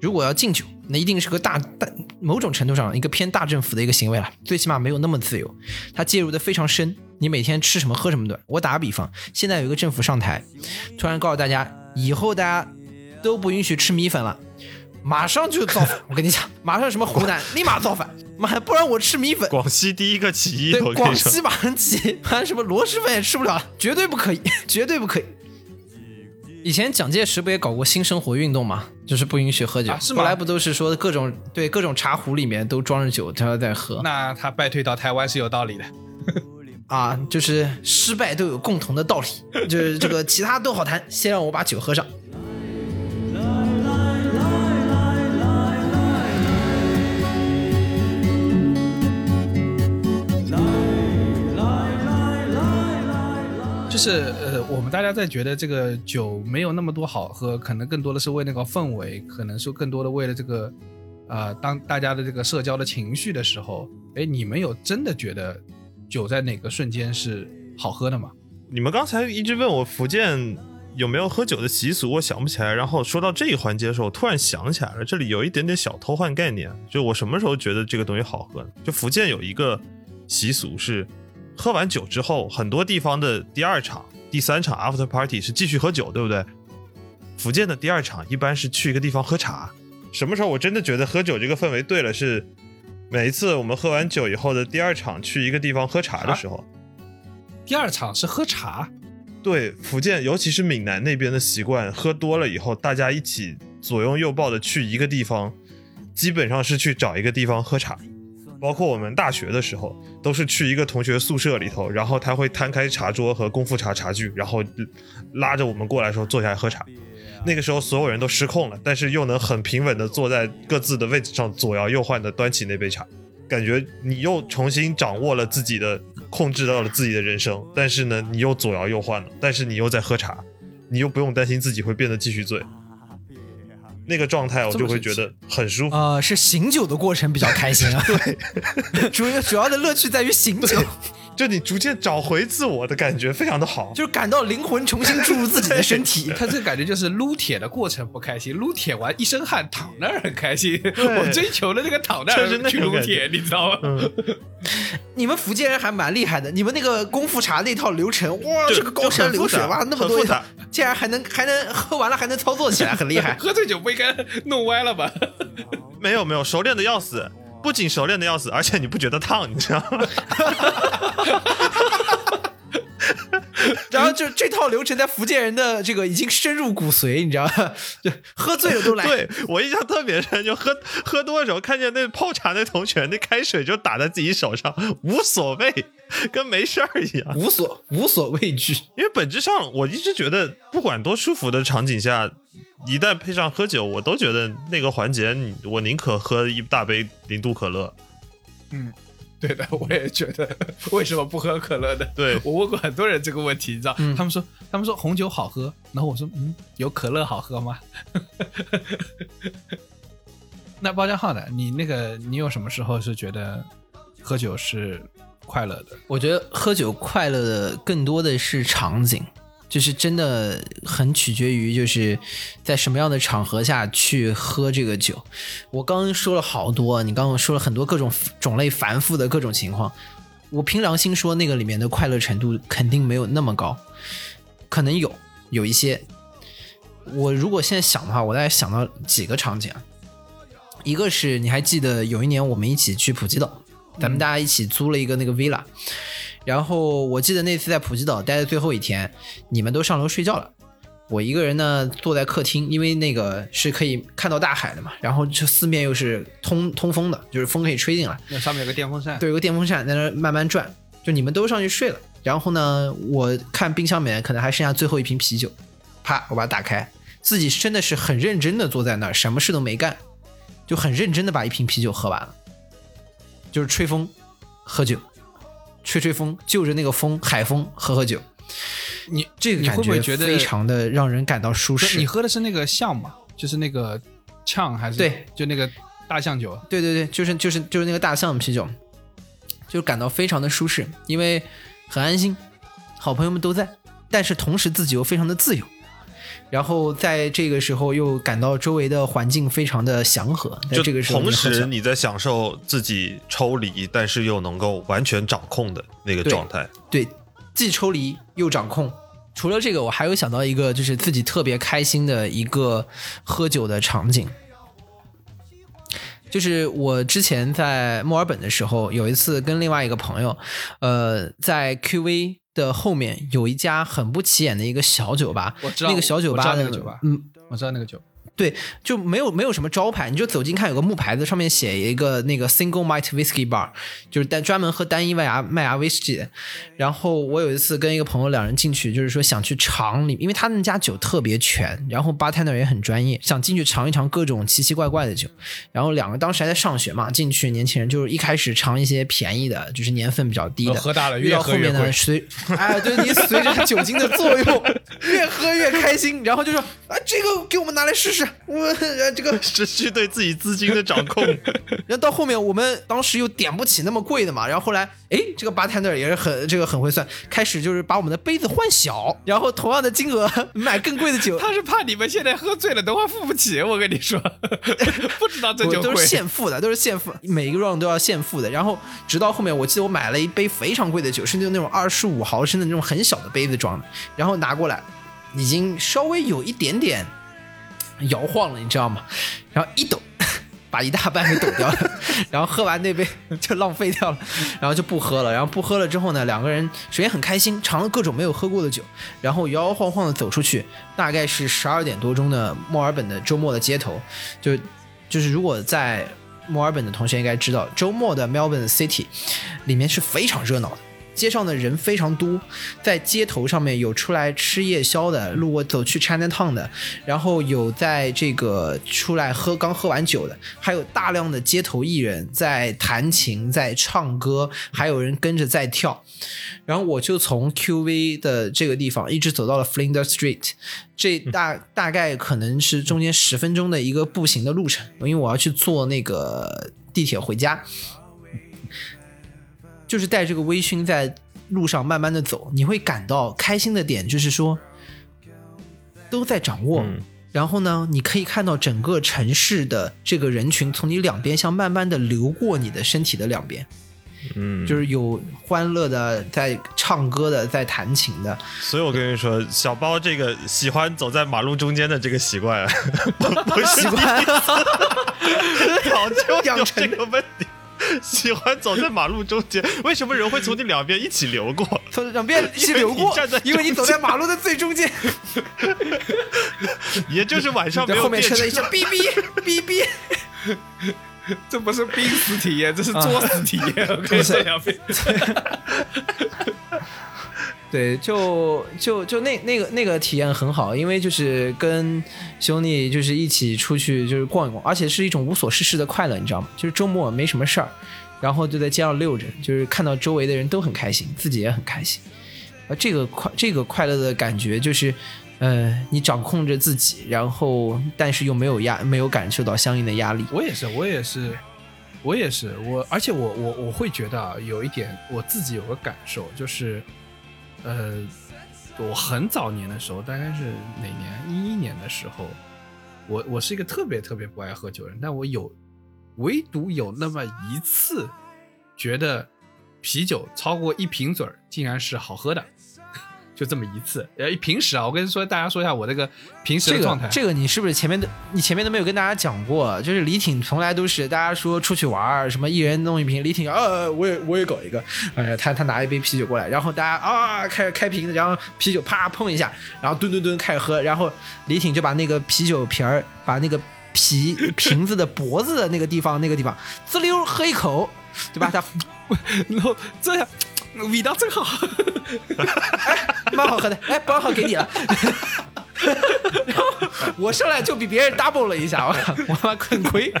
如果要禁酒，那一定是个大大某种程度上一个偏大政府的一个行为了，最起码没有那么自由，它介入的非常深，你每天吃什么喝什么的。我打个比方，现在有一个政府上台，突然告诉大家以后大家都不允许吃米粉了。马上就造反！我跟你讲，马上什么湖南立马造反，妈，不然我吃米粉。广西第一个起义，广西，马上起，反正什么螺蛳粉也吃不了了，绝对不可以，绝对不可以。以前蒋介石不也搞过新生活运动嘛，就是不允许喝酒。啊是吗后来不都是说各种对各种茶壶里面都装着酒，他在喝那他败退到台湾是有道理的。啊？就是失败都有共同的道理，就是这个其他都好谈，先让我把酒喝上。就是呃，我们大家在觉得这个酒没有那么多好喝，可能更多的是为那个氛围，可能是更多的为了这个，呃，当大家的这个社交的情绪的时候，哎，你们有真的觉得酒在哪个瞬间是好喝的吗？你们刚才一直问我福建有没有喝酒的习俗，我想不起来。然后说到这一环节的时候，突然想起来了，这里有一点点小偷换概念。就我什么时候觉得这个东西好喝？就福建有一个习俗是，喝完酒之后，很多地方的第二场、第三场 after party 是继续喝酒，对不对？福建的第二场一般是去一个地方喝茶。什么时候我真的觉得喝酒这个氛围对了？是每一次我们喝完酒以后的第二场去一个地方喝茶的时候。第二场是喝茶，对福建，尤其是闽南那边的习惯，喝多了以后，大家一起左拥右抱的去一个地方，基本上是去找一个地方喝茶。包括我们大学的时候，都是去一个同学宿舍里头，然后他会摊开茶桌和功夫茶茶具，然后拉着我们过来的时候坐下来喝茶。那个时候所有人都失控了，但是又能很平稳的坐在各自的位置上，左摇右晃的端起那杯茶，感觉你又重新掌握了自己的，控制到了自己的人生。但是呢，你又左摇右晃了，但是你又在喝茶，你又不用担心自己会变得继续醉。那个状态我就会觉得很舒服。呃，是醒酒的过程比较开心啊。对，主要主要的乐趣在于醒酒，就你逐渐找回自我的感觉，非常的好。就是感到灵魂重新注入自己的身体。他这个感觉就是撸铁的过程不开心，撸铁完一身汗躺那儿很开心。我追求的那个躺那就是那儿去种感撸铁，你知道吗？你们福建人还蛮厉害的，你们那个功夫茶那套流程，哇，就这个高山流水哇，那么多一套很复杂，竟然还能还能喝完了还能操作起来，很厉害。喝醉酒不应该弄歪了吧？没有没有，熟练的要死，不仅熟练的要死，而且你不觉得烫，你知道吗？然后就这套流程在福建人的这个已经深入骨髓，你知道吗？就喝醉了都来。对我印象特别深，就喝喝多的时候，看见那泡茶那同学，那开水就打在自己手上，无所谓，跟没事儿一样。无所无所畏惧。因为本质上，我一直觉得，不管多舒服的场景下，一旦配上喝酒，我都觉得那个环节，你我宁可喝一大杯零度可乐。嗯对的，我也觉得，为什么不喝可乐呢？对我问过很多人这个问题，你知道，嗯他们说他们说红酒好喝，然后我说嗯，有可乐好喝吗？那包家浩呢？你那个你有什么时候是觉得喝酒是快乐的？我觉得喝酒快乐的更多的是场景，就是真的很取决于就是在什么样的场合下去喝这个酒。我刚刚说了好多，你刚刚说了很多各种种类繁复的各种情况，我凭良心说，那个里面的快乐程度肯定没有那么高，可能有有一些。我如果现在想的话，我大概想到几个场景啊，一个是你还记得有一年我们一起去普吉岛，咱们大家一起租了一个那个 villa，然后我记得那次在普吉岛待的最后一天，你们都上楼睡觉了。我一个人呢坐在客厅，因为那个是可以看到大海的嘛，然后这四面又是通通风的，就是风可以吹进来。那上面有个电风扇，对，有个电风扇在那慢慢转，就你们都上去睡了。然后呢，我看冰箱里面可能还剩下最后一瓶啤酒，啪，我把它打开，自己真的是很认真的坐在那儿，什么事都没干，就很认真的把一瓶啤酒喝完了，就是吹风，喝酒，吹吹风，就着那个风，海风喝喝酒。你你这个感会不会觉得非常的让人感到舒适？你喝的是那个象吗？就是那个呛还是对，就那个大象酒。对对对，就是就是就是那个大象啤酒，就感到非常的舒适，因为很安心，好朋友们都在，但是同时自己又非常的自由，然后在这个时候又感到周围的环境非常的祥和，在就这个时候同时你在享受自己抽离，但是又能够完全掌控的那个状态。对，既抽离又掌控。除了这个，我还有想到一个，就是自己特别开心的一个喝酒的场景，就是我之前在墨尔本的时候，有一次跟另外一个朋友，呃，在 QV 的后面有一家很不起眼的一个小酒吧，我知道那个小酒吧那个酒吧嗯，我知道那个酒，对，就没有没有什么招牌，你就走近看有个木牌子，上面写一个那个 single malt whisky bar，就是单专门喝单一麦芽麦芽威士忌的。然后我有一次跟一个朋友两人进去，就是说想去尝里，因为他们家酒特别全，然后 bartender 也很专业，想进去尝一尝各种奇奇怪怪的酒。然后两个当时还在上学嘛，进去年轻人就是一开始尝一些便宜的，就是年份比较低的，哦喝大了遇到后面呢，越喝越贵随哎，对你随着酒精的作用，越喝越开心，然后就说啊，这个给我们拿来试试，我呃这个，失去对自己资金的掌控，然后到后面我们当时又点不起那么贵的嘛，然后后来哎，这个 bartender 也是很这个很会算，开始就是把我们的杯子换小，然后同样的金额买更贵的酒，他是怕你们现在喝醉了，等会儿付不起。我跟你说，不知道这酒贵都是。现付的，都是现付，每一个 round 都要现付的。然后直到后面，我记得我买了一杯非常贵的酒，是那种二十五毫升的那种很小的杯子装的，然后拿过来，已经稍微有一点点摇晃了，你知道吗？然后一抖。把一大半给抖掉了，然后喝完那杯就浪费掉了，然后就不喝了。然后不喝了之后呢，两个人首先很开心，尝了各种没有喝过的酒，然后摇摇晃晃的走出去，大概是十二点多钟的墨尔本的周末的街头，就就是如果在墨尔本的同学应该知道，周末的 Melbourne City 里面是非常热闹的。街上的人非常多，在街头上面有出来吃夜宵的，路过走去 Chinatown 的，然后有在这个出来喝刚喝完酒的，还有大量的街头艺人在弹琴、在唱歌，还有人跟着在跳。然后我就从 QV 的这个地方一直走到了 Flinders Street，这大大概可能是中间十分钟的一个步行的路程，因为我要去坐那个地铁回家。就是带这个微醺在路上慢慢的走，你会感到开心的点就是说都在掌握。嗯。然后呢，你可以看到整个城市的这个人群从你两边像慢慢的流过你的身体的两边，嗯，就是有欢乐的，在唱歌的，在弹琴的，所以我跟你说，小包这个喜欢走在马路中间的这个习惯，不 不是习惯 早就有养成这个问题。喜欢走在马路中间，为什么人会从你两边一起流过？从两边一起流过因为你站在，因为你走在马路的最中间，也就是晚上没有电后面车的一车声哔哔哔哔。这不是濒死体验，这是作死体验。我跟你说两遍。对，就就就那那个那个体验很好，因为就是跟兄弟就是一起出去就是逛一逛，而且是一种无所事事的快乐，你知道吗？就是周末没什么事儿，然后就在街上溜着，就是看到周围的人都很开心，自己也很开心。啊，这个快这个快乐的感觉就是，呃，你掌控着自己，然后但是又没有压，没有感受到相应的压力。我也是，我也是，我也是，我而且我我我会觉得啊，有一点我自己有个感受，就是，呃，我很早年的时候，大概是哪年？一一年的时候，我我是一个特别特别不爱喝酒的人，但我有唯独有那么一次，觉得啤酒超过一瓶嘴儿竟然是好喝的。就这么一次，呃，平时啊，我跟你说，大家说一下我这个平时的状态。个这个你是不是前面的你前面都没有跟大家讲过？就是李挺从来都是大家说出去玩儿，什么一人弄一瓶，李挺呃我也我也搞一个，呃他他拿一杯啤酒过来，然后大家啊开始开瓶子，然后啤酒啪碰一下，然后吨吨吨开始喝，然后李挺就把那个啤酒瓶儿把那个皮 瓶子的脖子的那个地方那个地方滋溜喝一口，对吧？他 然后这样味道真好。蛮好喝的，哎，包好给你了。然 后我上来就比别人 double 了一下，我他妈很亏。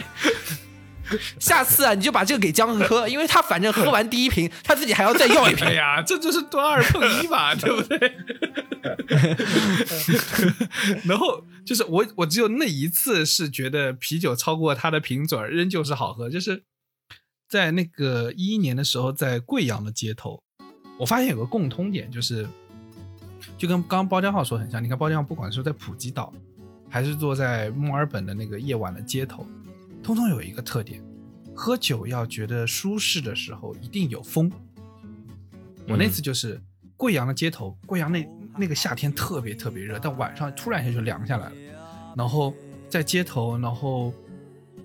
下次啊，你就把这个给江河喝，因为他反正喝完第一瓶，他自己还要再要一瓶哎。呀，这就是端二碰一嘛，对不对？然后就是我，我只有那一次是觉得啤酒超过它的瓶嘴儿仍旧是好喝，就是在那个一一年的时候，在贵阳的街头，我发现有个共通点，就是就跟刚刚包浆号说很像。你看包浆号不管是在普吉岛，还是坐在墨尔本的那个夜晚的街头，通通有一个特点：喝酒要觉得舒适的时候，一定有风。我那次就是贵阳的街头，贵阳那那个夏天特别特别热，但晚上突然一下就凉下来了。然后在街头，然后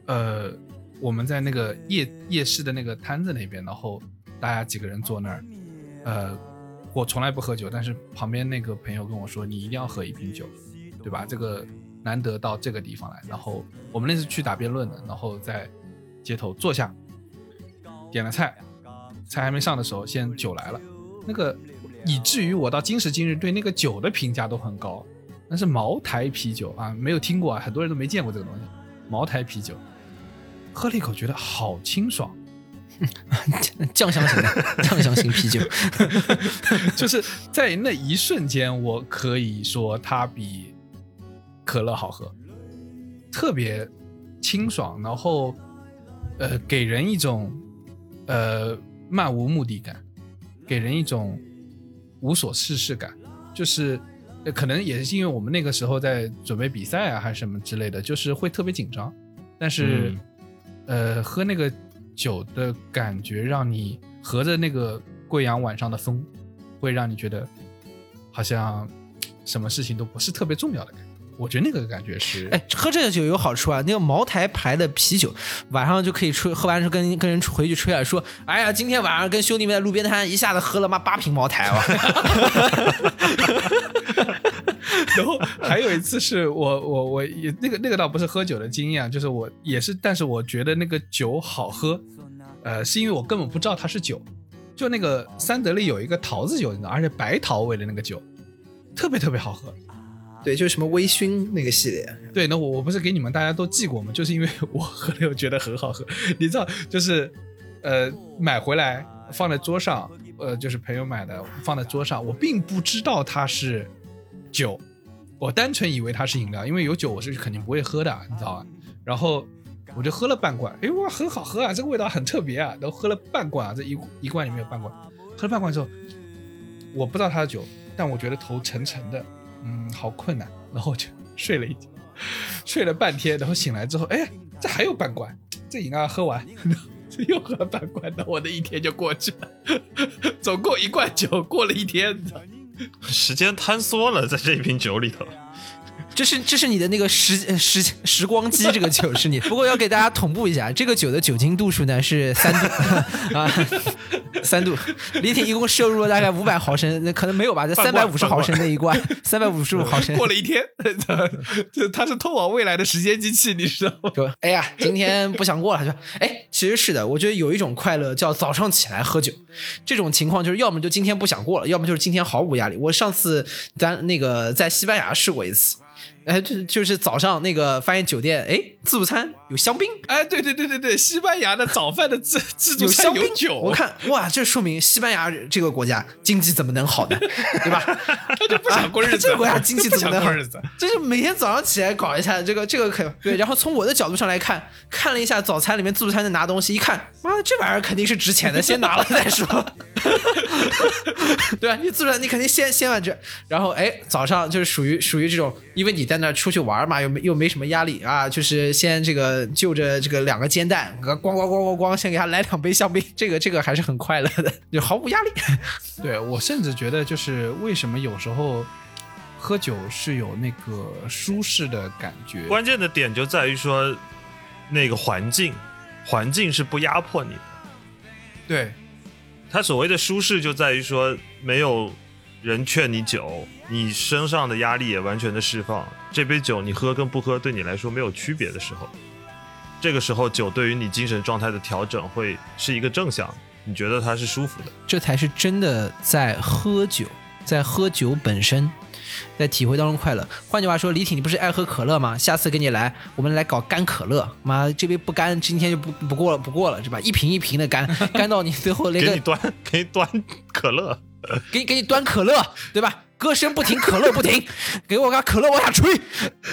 呃，我们在那个夜夜市的那个摊子那边，然后大家几个人坐那儿，呃，我从来不喝酒，但是旁边那个朋友跟我说，你一定要喝一瓶酒，对吧？这个难得到这个地方来。然后我们那次去打辩论的，然后在街头坐下，点了菜，菜还没上的时候，先酒来了，那个以至于我到今时今日对那个酒的评价都很高。那是茅台啤酒啊，没有听过啊，很多人都没见过这个东西。茅台啤酒，喝了一口觉得好清爽，酱香型的酱香型啤酒，就是在那一瞬间，我可以说它比可乐好喝，特别清爽，然后呃，给人一种呃漫无目的感，给人一种无所事事感，就是。可能也是因为我们那个时候在准备比赛啊，还是什么之类的，就是会特别紧张。但是，呃，喝那个酒的感觉，让你合着那个贵阳晚上的风，会让你觉得好像什么事情都不是特别重要的感觉。我觉得那个感觉是，哎，喝这个酒有好处啊，那个茅台牌的啤酒，晚上就可以吹，喝完之后跟跟人回去吹啊，说，哎呀，今天晚上跟兄弟们在路边摊一下子喝了妈八瓶茅台哇。然后还有一次是我我我也那个那个倒不是喝酒的经验啊，就是我也是，但是我觉得那个酒好喝，呃，是因为我根本不知道它是酒，就那个三得利有一个桃子酒，你知道，而且白桃味的那个酒，特别特别好喝。对，就是什么微醺那个系列，对，那我我不是给你们大家都寄过吗？就是因为我喝了又觉得很好喝，你知道，就是呃买回来放在桌上，呃就是朋友买的放在桌上，我并不知道它是酒，我单纯以为它是饮料，因为有酒我是肯定不会喝的，你知道吧？然后我就喝了半罐，哎哇，很好喝啊，这个味道很特别啊，然后喝了半罐啊，这一一罐里面有半罐，喝了半罐之后，我不知道它的酒，但我觉得头沉沉的，嗯，好困难，然后就睡了一觉，睡了半天，然后醒来之后，哎，这还有半罐，这饮料喝完，这又喝了半罐，那我的一天就过去了，总共一罐酒，过了一天，时间坍缩了在这一瓶酒里头。这是这是你的那个时呃时时光机，这个酒是你。不过要给大家同步一下，这个酒的酒精度数呢是三度啊，三度。李挺一共摄入了大概五百毫升，那可能没有吧？这三百五十毫升那一罐，三百五十五毫升。过了一天，这它是通往未来的时间机器，你知道吗？说，哎呀，今天不想过了。他说，哎，其实是的，我觉得有一种快乐叫早上起来喝酒。这种情况就是要么就今天不想过了，要么就是今天毫无压力。我上次咱那个在西班牙试过一次，哎，就就是早上那个发现酒店，哎，自助餐有香槟。哎，对对对对对，西班牙的早饭的自 自助餐有酒，我看哇，这说明西班牙这个国家经济怎么能好呢？对吧？他就不想过日子，这个国家经济怎么能好过日子。就是每天早上起来搞一下这个这个可对，然后从我的角度上来看，看了一下早餐里面自助餐的拿东西，一看，妈的这玩意儿肯定是值钱的，先拿了再说，对吧？你自助餐你肯定先先完这，然后哎早上就是属于属于这种，因为你在那出去玩嘛，又没又没什么压力啊，就是先这个就着这个两个煎蛋，咣咣咣咣咣，先给他来两杯香槟，这个这个还是很快乐的，就毫无压力。对我甚至觉得，就是为什么有时候喝酒是有那个舒适的感觉。关键的点就在于说，那个环境，环境是不压迫你的。对，他所谓的舒适就在于说，没有人劝你酒，你身上的压力也完全的释放。这杯酒你喝跟不喝对你来说没有区别的时候，这个时候酒对于你精神状态的调整会是一个正向，你觉得它是舒服的。这才是真的在喝酒，在喝酒本身，在体会当中快乐。换句话说，李挺，你不是爱喝可乐吗？下次给你来，我们来搞干可乐。妈，这杯不干，今天就不不过了，不过了，是吧？一瓶一瓶的干，干到你最后那个给你端，给你端可乐，给你给你端可乐，对吧？歌声不停，可乐不停，给我个可乐往下吹，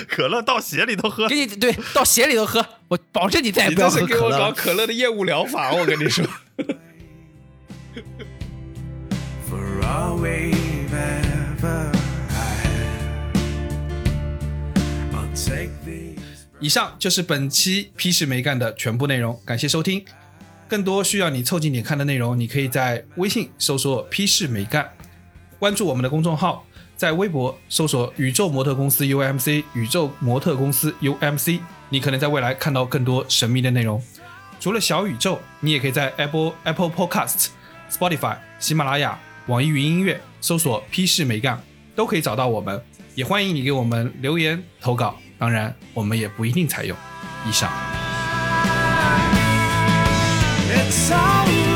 可乐到鞋里头喝给。你对到鞋里头喝，我保证你再也你不要这是给我搞可乐的业务疗法，我跟你说。For all we've ever had. I'll take these. 以上就是本期批示没干的全部内容，感谢收听。更多需要你凑近点看的内容，你可以在微信搜索“批示没干”，关注我们的公众号，在微博搜索“宇宙模特公司 UMC”，宇宙模特公司 UMC，你可能在未来看到更多神秘的内容。除了小宇宙，你也可以在 Apple Apple Podcast、Spotify、喜马拉雅、网易云音乐搜索“批示没干”，都可以找到我们。也欢迎你给我们留言投稿，当然我们也不一定采用。以上。It's all